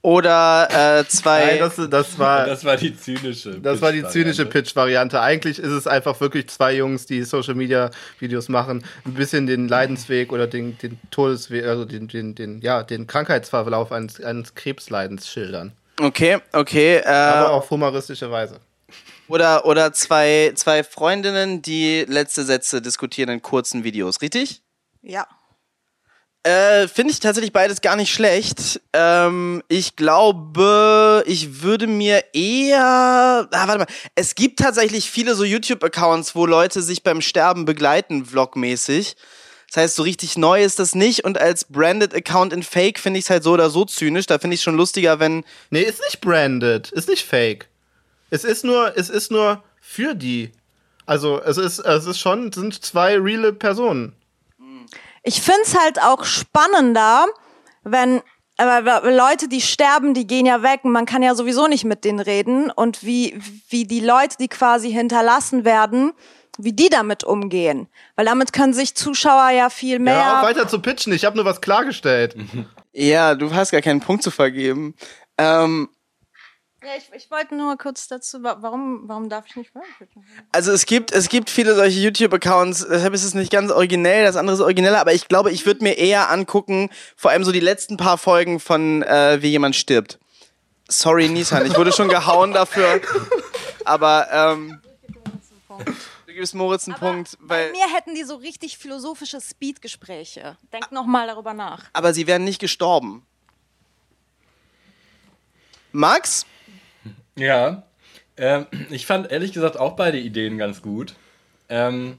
Oder äh, zwei. Nein, das, das, war, [laughs] das war die zynische. Das war die zynische Pitch-Variante. Eigentlich ist es einfach wirklich zwei Jungs, die Social Media Videos machen, ein bisschen den Leidensweg oder den, den Todesweg, also den, den, den, ja, den Krankheitsverlauf eines, eines Krebsleidens schildern. Okay, okay. Äh, Aber auf humoristische Weise. Oder, oder zwei, zwei Freundinnen, die letzte Sätze diskutieren in kurzen Videos, richtig? Ja. Äh, Finde ich tatsächlich beides gar nicht schlecht. Ähm, ich glaube, ich würde mir eher. Ah, warte mal. Es gibt tatsächlich viele so YouTube-Accounts, wo Leute sich beim Sterben begleiten, vlogmäßig. Das heißt, so richtig neu ist das nicht. Und als branded Account in Fake finde ich es halt so oder so zynisch. Da finde ich schon lustiger, wenn. Nee, ist nicht branded. Ist nicht fake. Es ist nur, es ist nur für die. Also, es ist, es ist schon, sind zwei reale Personen. Ich find's halt auch spannender, wenn aber Leute, die sterben, die gehen ja weg und man kann ja sowieso nicht mit denen reden und wie wie die Leute, die quasi hinterlassen werden, wie die damit umgehen. Weil damit können sich Zuschauer ja viel mehr. Ja, auch weiter zu pitchen. Ich habe nur was klargestellt. Ja, du hast gar keinen Punkt zu vergeben. Ähm, Ja, ich, ich wollte nur kurz dazu, wa- warum, warum darf ich nicht veröffentlichen? also es gibt, es gibt viele solche YouTube-Accounts, deshalb ist es nicht ganz originell, das andere ist origineller, aber ich glaube, ich würde mir eher angucken, vor allem so die letzten paar Folgen von äh, Wie jemand stirbt. Sorry, Nissan, ich wurde schon gehauen dafür. Aber ähm, du gibst Moritz einen Punkt, Bei weil. mir hätten die so richtig philosophische Speed-Gespräche. Denk noch mal darüber nach. Aber sie wären nicht gestorben. Max? Ja. Ähm, ich fand ehrlich gesagt auch beide Ideen ganz gut. Ähm,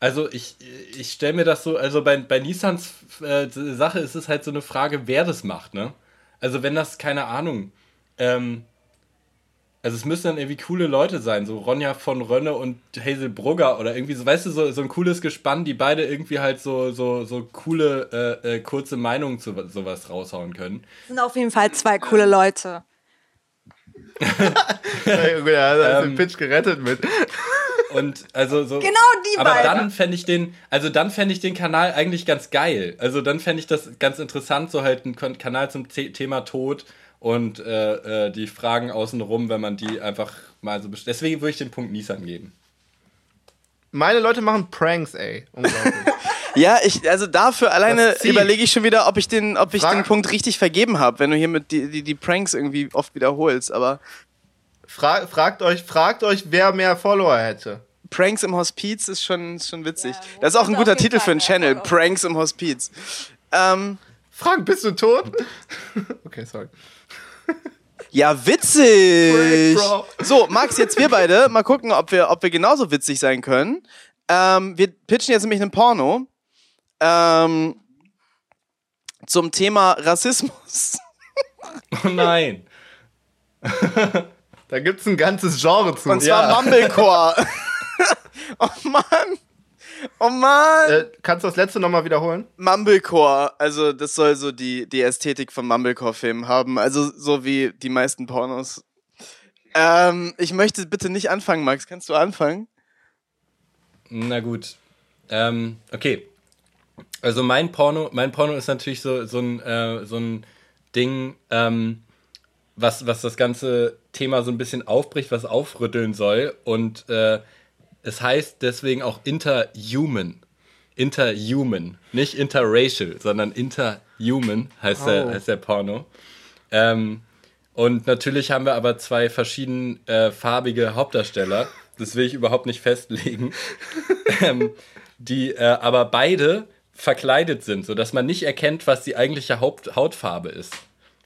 also ich, ich stelle mir das so, also bei, bei Nissans äh, Sache ist es halt so eine Frage, wer das macht, ne? Also wenn das, keine Ahnung, ähm, also es müssen dann irgendwie coole Leute sein, so Ronja von Rönne und Hazel Brugger oder irgendwie so, weißt du, so, so ein cooles Gespann, die beide irgendwie halt so, so, so coole, äh, äh, kurze Meinungen zu sowas raushauen können. Sind auf jeden Fall zwei coole Leute. Ja, gut, er hat den Pitch gerettet mit. Und also so. Genau die Aber beiden. dann fände ich den, also dann fände ich den Kanal eigentlich ganz geil. Also dann fände ich das ganz interessant, so halt ein Kon- Kanal zum The Thema Tod und äh, äh, die Fragen außenrum, wenn man die einfach mal so Deswegen würde ich den Punkt Nissan geben. Meine Leute machen Pranks, ey. Unglaublich. Ja, ich, also dafür alleine überlege ich schon wieder, ob ich den, ob ich Frag- den Punkt richtig vergeben habe, wenn du hier mit die, die, die Pranks irgendwie oft wiederholst. Aber Fra fragt, euch, fragt euch, wer mehr Follower hätte. Pranks im Hospiz ist schon, ist schon witzig. Ja, das ist auch ein guter Titel für einen Channel. Follower. Pranks im Hospiz. Ähm, Frank, bist du tot? [laughs] okay, sorry. ja, witzig. So, Max, jetzt wir beide. Mal gucken, ob wir, ob wir genauso witzig sein können. Ähm, wir pitchen jetzt nämlich einen Porno. Ähm, zum Thema Rassismus. [laughs] Oh nein. [laughs] Da gibt's ein ganzes Genre zu. Und zwar Ja. Mumblecore. [laughs] oh Mann. Oh Mann. Äh, kannst du das letzte nochmal wiederholen? Mumblecore. Also, das soll so die, die Ästhetik von Mumblecore-Filmen haben. Also, so wie die meisten Pornos. Ähm, ich möchte bitte nicht anfangen, Max. Kannst du anfangen? Na gut. Ähm, okay. Also mein Porno, mein Porno ist natürlich so, so, ein, äh, so ein Ding, ähm, was, was das ganze Thema so ein bisschen aufbricht, was aufrütteln soll. Und äh, es heißt deswegen auch interhuman. Interhuman. Nicht interracial, sondern interhuman heißt, der, Oh. heißt der Porno. Ähm, und natürlich haben wir aber zwei verschieden äh, farbige Hauptdarsteller. Das will ich überhaupt nicht festlegen. [laughs] ähm, die äh, aber beide verkleidet sind, sodass man nicht erkennt, was die eigentliche Haupt Hautfarbe ist.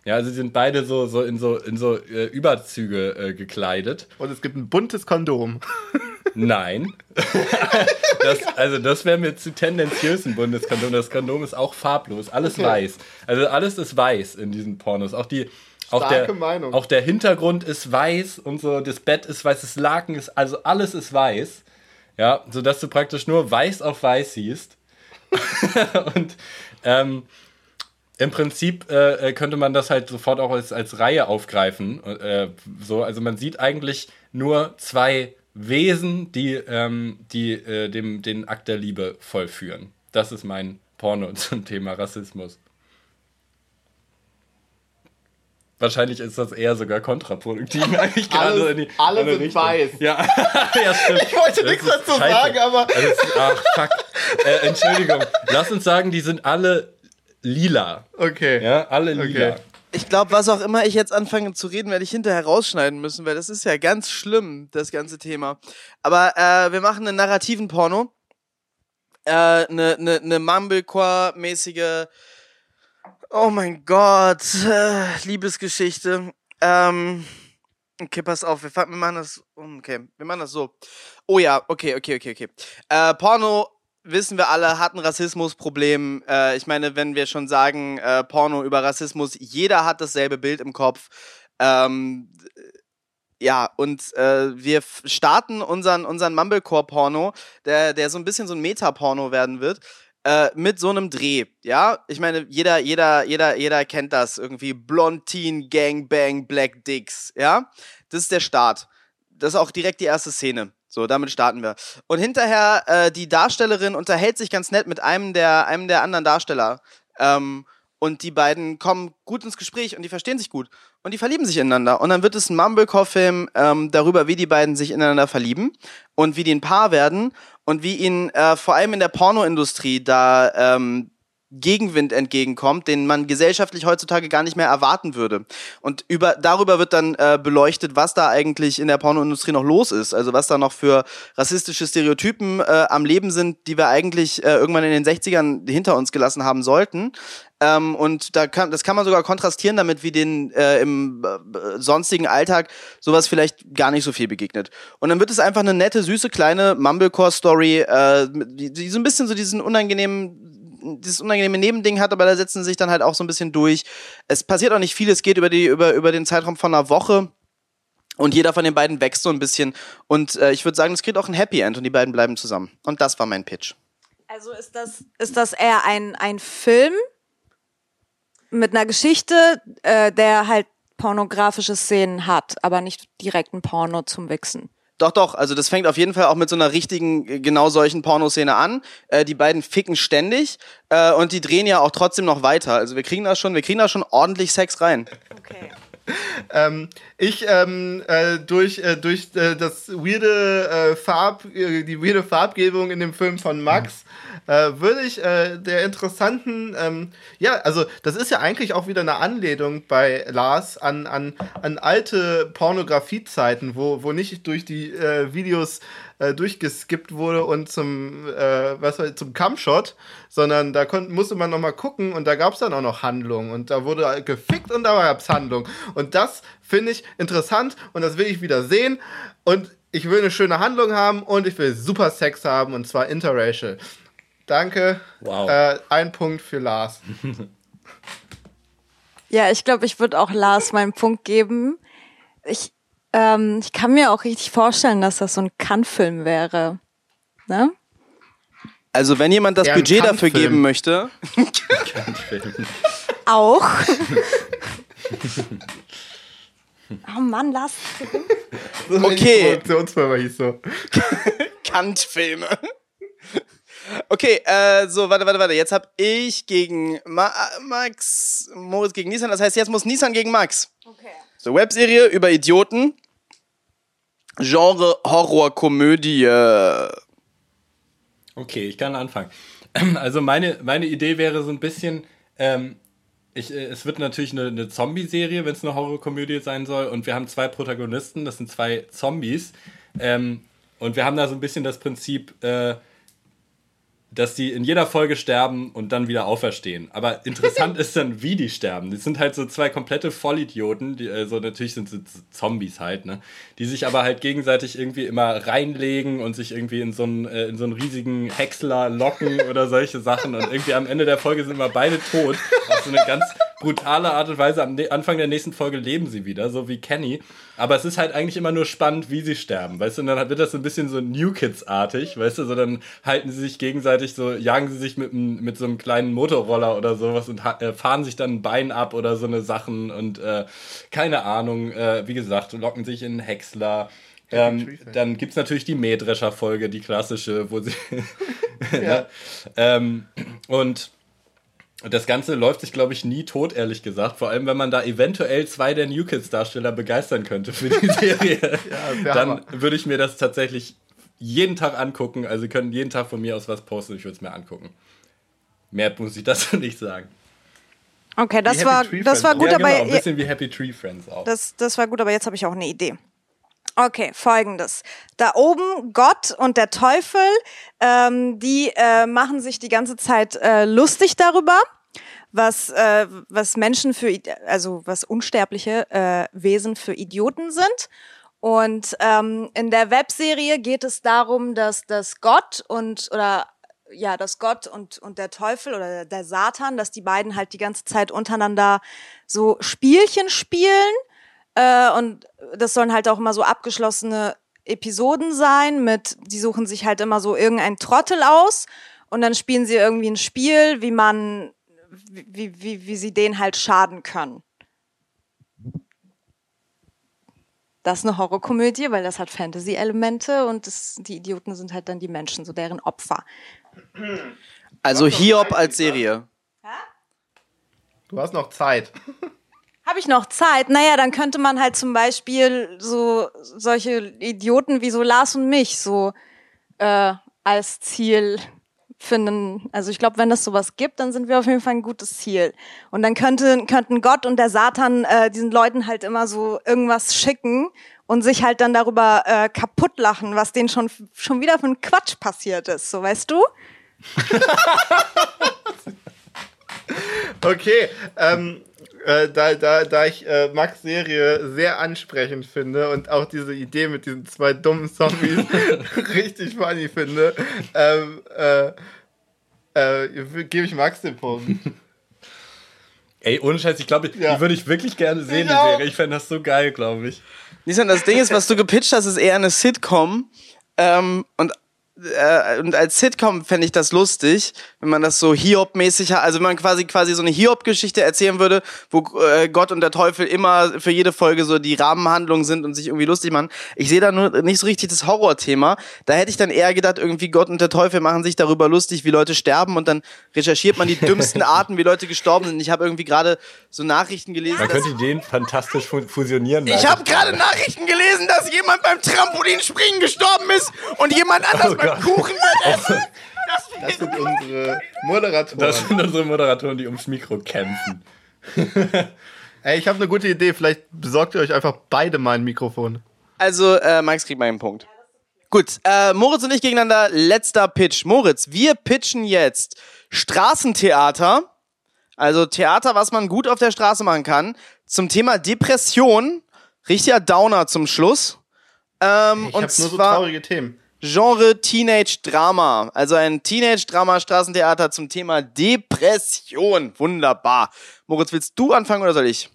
Ja, also sie sind beide so, so in so, in so äh, Überzüge äh, gekleidet. Und es gibt ein buntes Kondom. [laughs] Nein. [laughs] das, also das wäre mir zu tendenziös ein Bundeskondom. Das Kondom ist auch farblos, alles Okay. weiß. Also alles ist weiß in diesen Pornos. Auch die auch Starke der, Meinung. auch der Hintergrund ist weiß und so, das Bett ist weiß, das Laken ist, also alles ist weiß. Ja, sodass du praktisch nur weiß auf weiß siehst. [laughs] und ähm, im Prinzip äh, äh, könnte man das halt sofort auch als, als Reihe aufgreifen. Äh, so, also man sieht eigentlich nur zwei Wesen, die, ähm, die äh, dem, den Akt der Liebe vollführen. Das ist mein Porno [laughs] zum Thema Rassismus. Wahrscheinlich ist das eher sogar kontraproduktiv. [laughs] Eigentlich gerade Alles- in die alle andere sind Richtung. weiß. Ja, [laughs] ja stimmt. Ich wollte Das nichts dazu scheiße. sagen, aber ist, ach, fuck. Äh, Entschuldigung. Lass uns sagen, die sind alle lila. okay. Ja, alle lila. Okay. Ich glaube, was auch immer ich jetzt anfange zu reden, werde ich hinterher rausschneiden müssen, weil das ist ja ganz schlimm, das ganze Thema. Aber äh, wir machen einen narrativen Porno. Eine äh, ne, ne, ne Mumblecore-mäßige, oh mein Gott, äh, Liebesgeschichte. Ähm, okay, pass auf, wir, wir machen das, okay, wir machen das so. Oh ja, okay, okay, okay, okay. Äh, Porno wissen wir alle, hat ein Rassismusproblem. Äh, ich meine, wenn wir schon sagen, äh, Porno über Rassismus, jeder hat dasselbe Bild im Kopf. Ähm, ja, und äh, wir starten unseren, unseren Mumblecore-Porno, der, der so ein bisschen so ein Meta-Porno werden wird, äh, mit so einem Dreh. Ja, ich meine, jeder, jeder, jeder, jeder kennt das irgendwie. Blondine, Gangbang, Black Dicks. Ja, das ist der Start. Das ist auch direkt die erste Szene. So, damit starten wir. Und hinterher, äh, die Darstellerin unterhält sich ganz nett mit einem der, einem der anderen Darsteller. Ähm, und die beiden kommen gut ins Gespräch und die verstehen sich gut. Und die verlieben sich ineinander. Und dann wird es ein Mumblecore-Film ähm, darüber, wie die beiden sich ineinander verlieben und wie die ein Paar werden und wie ihnen äh, vor allem in der Pornoindustrie da ähm, Gegenwind entgegenkommt, den man gesellschaftlich heutzutage gar nicht mehr erwarten würde. Und über, darüber wird dann äh, beleuchtet, was da eigentlich in der Pornoindustrie noch los ist. Also was da noch für rassistische Stereotypen äh, am Leben sind, die wir eigentlich äh, irgendwann in den 60ern hinter uns gelassen haben sollten. Ähm, und da kann, das kann man sogar kontrastieren damit, wie den äh, im äh, sonstigen Alltag sowas vielleicht gar nicht so viel begegnet. Und dann wird es einfach eine nette, süße, kleine Mumblecore-Story, äh, die, die so ein bisschen so diesen unangenehmen dieses unangenehme Nebending hat, aber da setzen sie sich dann halt auch so ein bisschen durch. Es passiert auch nicht viel, es geht über, die, über, über den Zeitraum von einer Woche. Und jeder von den beiden wächst so ein bisschen. Und äh, ich würde sagen, es kriegt auch ein Happy End und die beiden bleiben zusammen. Und das war mein Pitch. Also ist das, ist das eher ein, ein Film mit einer Geschichte, äh, der halt pornografische Szenen hat, aber nicht direkt ein Porno zum Wichsen. Doch, doch, also das fängt auf jeden Fall auch mit so einer richtigen, äh, genau solchen Pornoszene an. Äh, die beiden ficken ständig äh, und die drehen ja auch trotzdem noch weiter. Also wir kriegen da schon, wir kriegen da schon ordentlich Sex rein. Okay. [laughs] ähm, ich ähm, äh, durch äh, durch äh, das weirde äh, Farb äh, die weirde Farbgebung in dem Film von Max äh, würde ich der interessanten, ähm, ja, also das ist ja eigentlich auch wieder eine Anlehnung bei Lars an, an, an alte Pornografiezeiten, wo, wo nicht durch die Videos durchgeskippt wurde und zum, äh, was war, zum Cumshot, sondern da musste man nochmal gucken und da gab es dann auch noch Handlung und da wurde gefickt und da gab es Handlung. Und das finde ich interessant und das will ich wieder sehen und ich will eine schöne Handlung haben und ich will super Sex haben und zwar interracial. Danke. Wow. Äh, ein Punkt für Lars. [laughs] Ja, ich glaube, ich würde auch Lars meinen Punkt geben. Ich, ähm, ich kann mir auch richtig vorstellen, dass das so ein Kann-Film wäre. Ne? Also wenn jemand das Ja, Budget dafür geben möchte. [laughs] Auch. [laughs] oh Mann, Lars. [laughs] Okay. Produktionsfirma hieß so. [laughs] Kant-Filme. Okay, äh, so, warte, warte, warte. Jetzt hab ich gegen Ma Max, Moritz gegen Nissan. Das heißt, jetzt muss Nissan gegen Max. Okay. So, Webserie über Idioten. Genre Horror-Komödie. Okay, ich kann anfangen. [clears throat] Also meine, meine Idee wäre so ein bisschen, ähm, ich, äh, es wird natürlich eine, eine Zombie-Serie, wenn es eine Horrorkomödie sein soll. Und wir haben zwei Protagonisten, das sind zwei Zombies. Ähm, und wir haben da so ein bisschen das Prinzip, äh, dass die in jeder Folge sterben und dann wieder auferstehen. Aber interessant [laughs] ist dann, wie die sterben. Das sind halt so zwei komplette Vollidioten, die, also natürlich sind sie Zombies halt, ne? Die sich aber halt gegenseitig irgendwie immer reinlegen und sich irgendwie in so einen, äh, in so einen riesigen Häcksler locken oder solche Sachen. Und irgendwie am Ende der Folge sind immer beide tot. Auf so eine ganz brutale Art und Weise. Am ne- Anfang der nächsten Folge leben sie wieder, so wie Kenny. Aber es ist halt eigentlich immer nur spannend, wie sie sterben, weißt du? Und dann wird das so ein bisschen so New Kids-artig, weißt du? So dann halten sie sich gegenseitig so, jagen sie sich mit, mit so einem kleinen Motorroller oder sowas und äh, fahren sich dann ein Bein ab oder so eine Sachen und äh, keine Ahnung, äh, wie gesagt, locken sich in Häcksler. Ähm, dann gibt's natürlich die Mähdrescher-Folge, die klassische, wo sie. [laughs] Ja. ähm, und das Ganze läuft sich, glaube ich, nie tot, ehrlich gesagt. Vor allem, wenn man da eventuell zwei der New Kids-Darsteller begeistern könnte für die [laughs] Serie. wär dann würde ich mir das tatsächlich jeden Tag angucken. Also, Sie können jeden Tag von mir aus was posten, ich würde es mir angucken. Mehr muss ich dazu [laughs] nicht sagen. Okay, das war, Tree das Friends war gut, ja, aber genau, ein ihr- bisschen wie Happy Tree Friends auch. das, das war gut, aber jetzt habe ich auch eine Idee. Okay, folgendes. Da oben Gott und der Teufel, ähm, die äh, machen sich die ganze Zeit äh, lustig darüber, was, äh, was Menschen für, also was unsterbliche äh, Wesen für Idioten sind. Und ähm, in der Webserie geht es darum, dass das Gott und oder ja, dass Gott und, und der Teufel oder der Satan, dass die beiden halt die ganze Zeit untereinander so Spielchen spielen. Äh, und das sollen halt auch immer so abgeschlossene Episoden sein mit, die suchen sich halt immer so irgendeinen Trottel aus und dann spielen sie irgendwie ein Spiel, wie man, wie, wie, wie sie den halt schaden können. Das ist eine Horrorkomödie, weil das hat Fantasy-Elemente und das, die Idioten sind halt dann die Menschen, so deren Opfer. Also Hiob als Serie. Du hast noch Zeit. Habe ich noch Zeit? Naja, dann könnte man halt zum Beispiel so solche Idioten wie so Lars und mich so äh, als Ziel finden. Also ich glaube, wenn es sowas gibt, dann sind wir auf jeden Fall ein gutes Ziel. Und dann könnte, könnten Gott und der Satan äh, diesen Leuten halt immer so irgendwas schicken und sich halt dann darüber äh, kaputt lachen, was denen schon, schon wieder für ein Quatsch passiert ist. So, weißt du? [laughs] Okay, ähm, äh, da, da, da ich äh, Max Serie sehr ansprechend finde und auch diese Idee mit diesen zwei dummen Zombies [laughs] [laughs] richtig funny finde, ähm, äh, äh, gebe ich Max den Punkt. [laughs] Ey, ohne Scheiß, ich glaube, Ja. die würde ich wirklich gerne sehen, die Ich auch. Serie. Ich fände das so geil, glaube ich. Nissan, das Ding ist, was du gepitcht hast, ist eher eine Sitcom. Ähm, und, äh, und als Sitcom fände ich das lustig, wenn man das so Hiob-mäßig hat. Also wenn man quasi quasi so eine Hiob-Geschichte erzählen würde, wo äh, Gott und der Teufel immer für jede Folge so die Rahmenhandlungen sind und sich irgendwie lustig machen. Ich sehe da nur nicht so richtig das Horrorthema. Da hätte ich dann eher gedacht, irgendwie Gott und der Teufel machen sich darüber lustig, wie Leute sterben und dann recherchiert man die [laughs] dümmsten Arten, wie Leute gestorben sind. Ich habe irgendwie gerade so Nachrichten gelesen. Man könnte den fantastisch fu- fusionieren. ich habe gerade Nachrichten gelesen, dass jemand beim Trampolinspringen gestorben ist und jemand anders Gott. Kuchen essen. Das sind unsere Moderatoren. Das sind unsere Moderatoren, die ums Mikro kämpfen. [laughs] Ey, ich habe eine gute Idee. Vielleicht besorgt ihr euch einfach beide mal ein Mikrofon. Also, äh, Max kriegt meinen Punkt. Gut, äh, Moritz und ich gegeneinander, letzter Pitch. Moritz, wir pitchen jetzt Straßentheater, also Theater, was man gut auf der Straße machen kann, zum Thema Depression. Richtiger Downer zum Schluss. Ähm, Ich und habe nur so zwar traurige Themen. Genre Teenage Drama. Also ein Teenage Drama Straßentheater zum Thema Depression. Wunderbar. Moritz, willst du anfangen oder soll ich?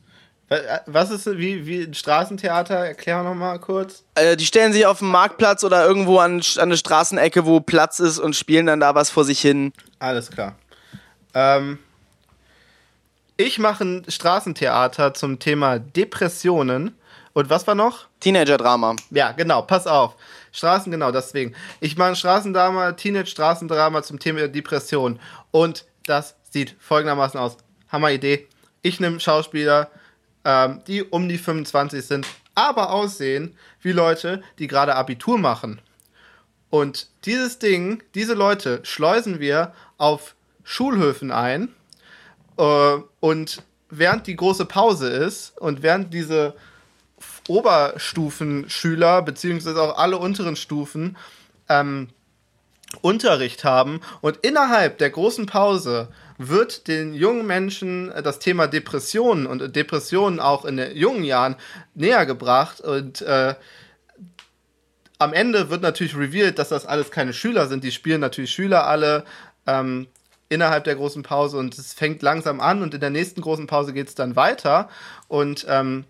Wa- Was ist wie, wie ein Straßentheater? Erklär noch mal kurz. Äh, die stellen sich auf den Marktplatz oder irgendwo an, an eine Straßenecke, wo Platz ist und spielen dann da was vor sich hin. Alles klar. Ähm, ich mache ein Straßentheater zum Thema Depressionen. Und was war noch? Teenager-Drama. Ja, genau, pass auf. Straßen, genau, deswegen. Ich mache Straßendrama, Teenage-Straßendrama zum Thema Depression. Und das sieht folgendermaßen aus. Hammer Idee. Ich nehme Schauspieler, ähm, die um die 25 sind, aber aussehen wie Leute, die gerade Abitur machen. Und dieses Ding, diese Leute schleusen wir auf Schulhöfen ein. Äh, und während die große Pause ist und während diese Oberstufenschüler, beziehungsweise auch alle unteren Stufen, ähm, Unterricht haben. Und innerhalb der großen Pause wird den jungen Menschen äh, das Thema Depressionen und Depressionen auch in den jungen Jahren näher gebracht. Und äh, am Ende wird natürlich revealed, dass das alles keine Schüler sind. Die spielen natürlich Schüler alle ähm, innerhalb der großen Pause. Und es fängt langsam an und in der nächsten großen Pause geht es dann weiter. Und ähm,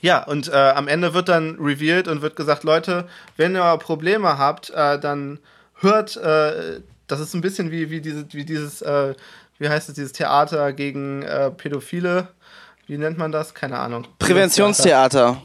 ja, und äh, am Ende wird dann revealed und wird gesagt, Leute, wenn ihr Probleme habt, äh, dann hört, äh, das ist ein bisschen wie, wie, diese, wie dieses, äh, wie heißt es, dieses Theater gegen äh, Pädophile. Wie nennt man das? Keine Ahnung. Präventionstheater.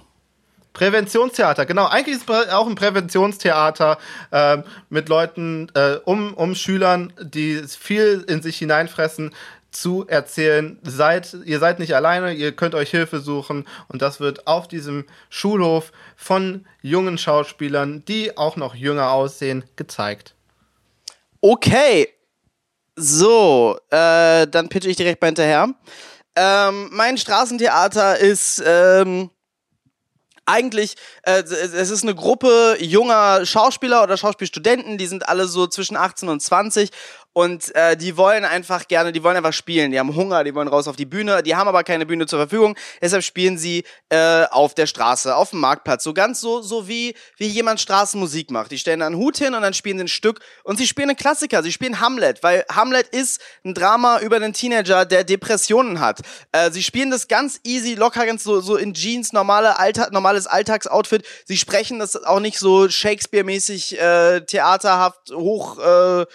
Präventionstheater, genau. Eigentlich ist es auch ein Präventionstheater ähm, mit Leuten, äh, um, um Schülern, die viel in sich hineinfressen, zu erzählen, seid, ihr seid nicht alleine, ihr könnt euch Hilfe suchen und das wird auf diesem Schulhof von jungen Schauspielern, die auch noch jünger aussehen, gezeigt. Okay. So, äh, dann pitche ich direkt mal hinterher. Ähm, mein Straßentheater ist ähm, eigentlich, äh, es ist eine Gruppe junger Schauspieler oder Schauspielstudenten, die sind alle so zwischen 18 und 20 und äh, die wollen einfach gerne, die wollen einfach spielen, die haben Hunger, die wollen raus auf die Bühne, die haben aber keine Bühne zur Verfügung, deshalb spielen sie äh, auf der Straße, auf dem Marktplatz, so ganz so, so wie, wie jemand Straßenmusik macht. Die stellen einen Hut hin und dann spielen sie ein Stück und sie spielen einen Klassiker, sie spielen Hamlet, weil Hamlet ist ein Drama über einen Teenager, der Depressionen hat. Äh, sie spielen das ganz easy, locker, ganz so, so in Jeans, normale Alltag, normales Alltagsoutfit. Sie sprechen das auch nicht so Shakespeare-mäßig äh, theaterhaft hoch äh,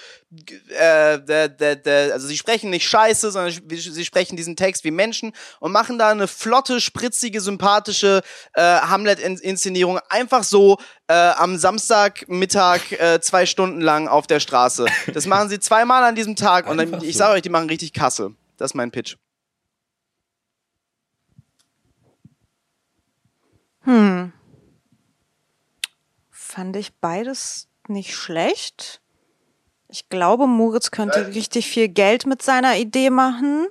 äh, der, der, der, also sie sprechen nicht scheiße, sondern sie sprechen diesen Text wie Menschen und machen da eine flotte, spritzige, sympathische äh, Hamlet-Inszenierung einfach so äh, am Samstagmittag äh, zwei Stunden lang auf der Straße. Das machen sie zweimal an diesem Tag und dann, ich sage euch, die machen richtig Kasse. Das ist mein Pitch. Hm. Fand ich beides nicht schlecht. Ich glaube, Moritz könnte äh. richtig viel Geld mit seiner Idee machen.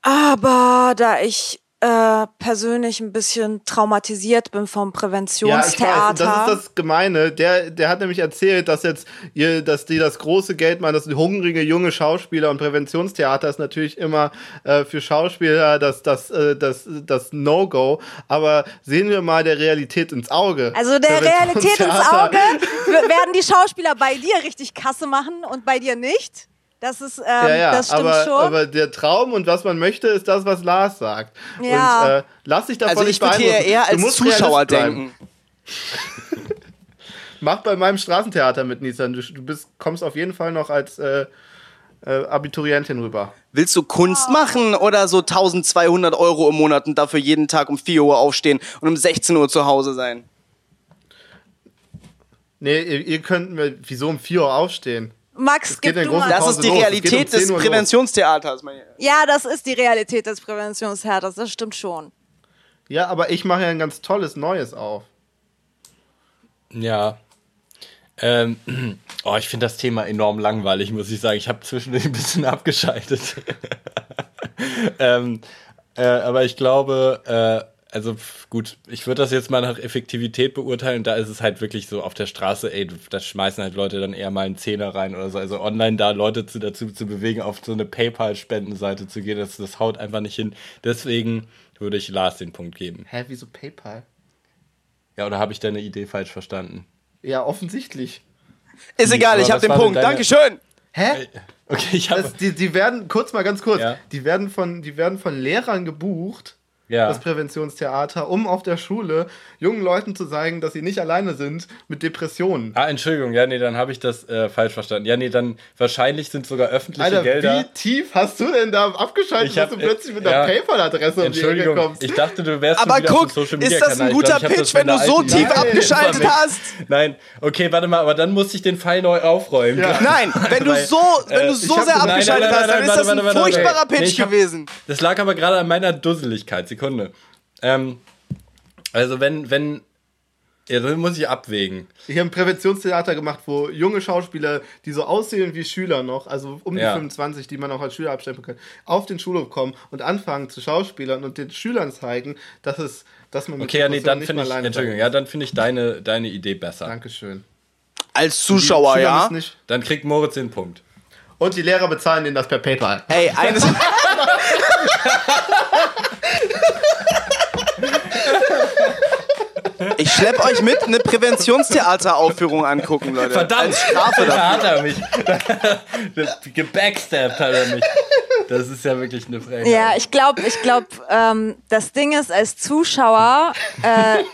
Aber da ich äh, persönlich ein bisschen traumatisiert bin vom Präventionstheater. Ja, das ist das Gemeine. Der, der hat nämlich erzählt, dass jetzt ihr, dass die das große Geld machen, dass hungrige junge Schauspieler und Präventionstheater ist natürlich immer äh, für Schauspieler das, das, äh, das, das No-Go. Aber sehen wir mal der Realität ins Auge. Also der Realität ins Auge werden die Schauspieler bei dir richtig Kasse machen und bei dir nicht. Das ist, ähm, ja, ja, das stimmt aber, schon. Aber der Traum und was man möchte, ist das, was Lars sagt. Ja. Und äh, lass dich davon also nicht. Also ich würde hier eher als Zuschauer denken. [laughs] Mach bei meinem Straßentheater mit, Nissan. Du, du bist, kommst auf jeden Fall noch als äh, äh, Abiturientin rüber. Willst du Kunst machen oder so 1200 Euro im Monat und dafür jeden Tag um 4 Uhr aufstehen und um 16 Uhr zu Hause sein? Nee, ihr, ihr könnt mir, wieso um 4 Uhr aufstehen? Max, gib du mal. Das ist die Realität um des Präventionstheaters. Ja, das ist die Realität des Präventionstheaters, das stimmt schon. Ja, aber ich mache ja ein ganz tolles Neues auf. Ja. Ähm, [clears throat] oh, ich finde das Thema enorm langweilig, muss ich sagen. Ich habe zwischendurch ein bisschen abgeschaltet. [laughs] ähm, äh, aber ich glaube, äh, also gut, ich würde das jetzt mal nach Effektivität beurteilen. Da ist es halt wirklich so auf der Straße, ey, da schmeißen halt Leute dann eher mal einen Zehner rein oder so. Also online da Leute zu, dazu zu bewegen, auf so eine PayPal-Spendenseite zu gehen, das, das haut einfach nicht hin. Deswegen würde ich Lars den Punkt geben. Hä, wieso PayPal? Ja, oder habe ich deine Idee falsch verstanden? Ja, offensichtlich. Ist egal, ich habe den Punkt. Deine... Dankeschön. Hä? Okay, ich habe. Die, die werden, kurz mal ganz kurz, ja? die, werden von, die werden von Lehrern gebucht ja. das Präventionstheater, um auf der Schule jungen Leuten zu zeigen, dass sie nicht alleine sind mit Depressionen. Ah, Entschuldigung, ja, nee, dann habe ich das äh, falsch verstanden. Ja, nee, dann wahrscheinlich sind sogar öffentliche Alter, Gelder. Wie tief hast du denn da abgeschaltet, hab, dass du plötzlich mit ja, einer PayPal-Adresse um die Ecke kommst? Ich dachte, du wärst Aber guck, auf Social Media ist das ein guter glaub, Pitch, wenn du so tief Nein, abgeschaltet hast? Nein, okay, warte mal, aber dann muss ich den Fall neu aufräumen. Ja. Nein, wenn du so, wenn du äh, so sehr abgeschaltet hast, dann ist das ein furchtbarer Pitch gewesen. Das lag aber gerade an meiner Dusseligkeit. Sekunde. Ähm, also wenn, wenn, ja, dann muss ich abwägen. Ich habe ein Präventionstheater gemacht, wo junge Schauspieler, die so aussehen wie Schüler noch, also um die ja. 25, die man auch als Schüler abstempeln kann, auf den Schulhof kommen und anfangen zu Schauspielern und den Schülern zeigen, dass es, dass man mit Okay, ja, nee, dann finde ich, Entschuldigung, ja, dann finde ich deine, deine Idee besser. Dankeschön. Als Zuschauer, ja. Dann kriegt Moritz den Punkt. Und die Lehrer bezahlen denen das per PayPal. Ey, eines. [laughs] Ich schlepp euch mit eine Präventionstheateraufführung angucken, Leute. Verdammt, Als Strafe da hat er mich. [laughs] Gebackstabbt hat er mich. Das ist ja wirklich eine Frage. Ja, ich glaube, ich glaube, ähm, das Ding ist, als Zuschauer, äh,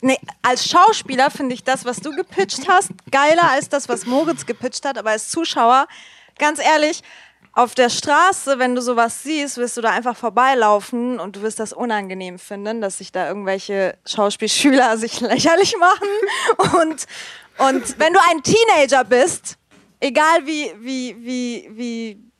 nee, als Schauspieler finde ich das, was du gepitcht hast, geiler als das, was Moritz gepitcht hat. Aber als Zuschauer, ganz ehrlich, auf der Straße, wenn du sowas siehst, wirst du da einfach vorbeilaufen und du wirst das unangenehm finden, dass sich da irgendwelche Schauspielschüler [laughs] sich lächerlich machen. Und, und wenn du ein Teenager bist, egal wie, wie, wie, wie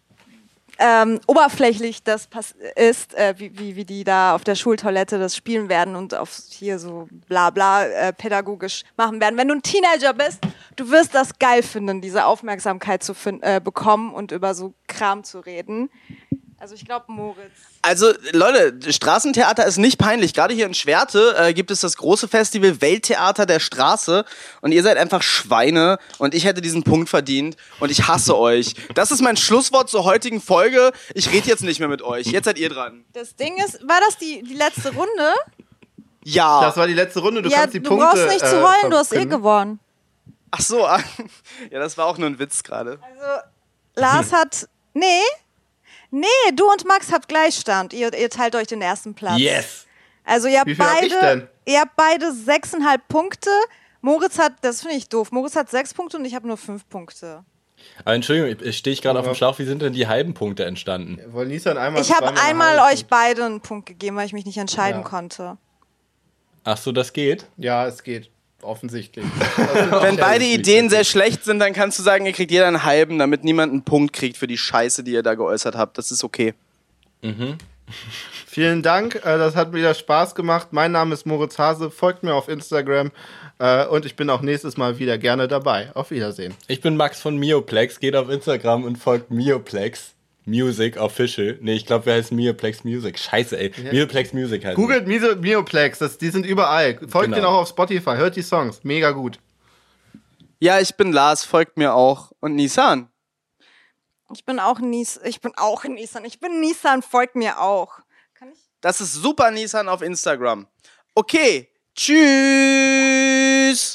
ähm, oberflächlich das ist, äh, wie, wie, wie die da auf der Schultoilette das spielen werden und auf hier so bla bla äh, pädagogisch machen werden. Wenn du ein Teenager bist, du wirst das geil finden, diese Aufmerksamkeit zu äh, bekommen und über so Kram zu reden. Also ich glaube Moritz. Also Leute, Straßentheater ist nicht peinlich. Gerade hier in Schwerte äh, gibt es das große Festival Welttheater der Straße und ihr seid einfach Schweine und ich hätte diesen Punkt verdient und ich hasse euch. Das ist mein Schlusswort zur heutigen Folge. Ich rede jetzt nicht mehr mit euch. Jetzt seid ihr dran. Das Ding ist, war das die, die letzte Runde? Ja. Das war die letzte Runde. Du ja, kannst die du Punkte. Du brauchst nicht äh, zu heulen, du hast eh gewonnen. Ach so, [laughs] ja, das war auch nur ein Witz gerade. Also Lars hat, nee, Nee, du und Max habt Gleichstand. Ihr, ihr teilt euch den ersten Platz. Yes. Also ihr habt Wie viel beide, hab ich denn? ihr habt beide sechseinhalb Punkte. Moritz hat, das finde ich doof. Moritz hat sechs Punkte und ich habe nur fünf Punkte. Aber Entschuldigung, ich stehe ich gerade auf dem Schlauch. Wie sind denn die halben Punkte entstanden? Wollen einmal Ich habe einmal euch beide einen Punkt gegeben, weil ich mich nicht entscheiden Ja. konnte. Ach so, das geht? Ja, es geht. Offensichtlich. [laughs] Wenn beide Ideen sehr schlecht sind, dann kannst du sagen, ihr kriegt jeder einen halben, damit niemand einen Punkt kriegt für die Scheiße, die ihr da geäußert habt. Das ist okay. [laughs] Vielen Dank, äh, das hat wieder Spaß gemacht. Mein Name ist Moritz Hase, folgt mir auf Instagram äh, und ich bin auch nächstes Mal wieder gerne dabei. Auf Wiedersehen. Ich bin Max von Mioplex. Geht auf Instagram und folgt Mioplex Music Official. Nee, ich glaube, wir heißen Mioplex Music. Scheiße, ey. Mioplex Music heißt Googelt Miso- Mioplex, das, die sind überall. Folgt Genau. denen auch auf Spotify, hört die Songs, mega gut. Ja, ich bin Lars, folgt mir auch. Und Nissan. Ich bin auch Nis ich bin auch Nissan. Ich bin Nissan, folgt mir auch. Kann ich? Das ist super Nissan auf Instagram. Okay. Tschüss.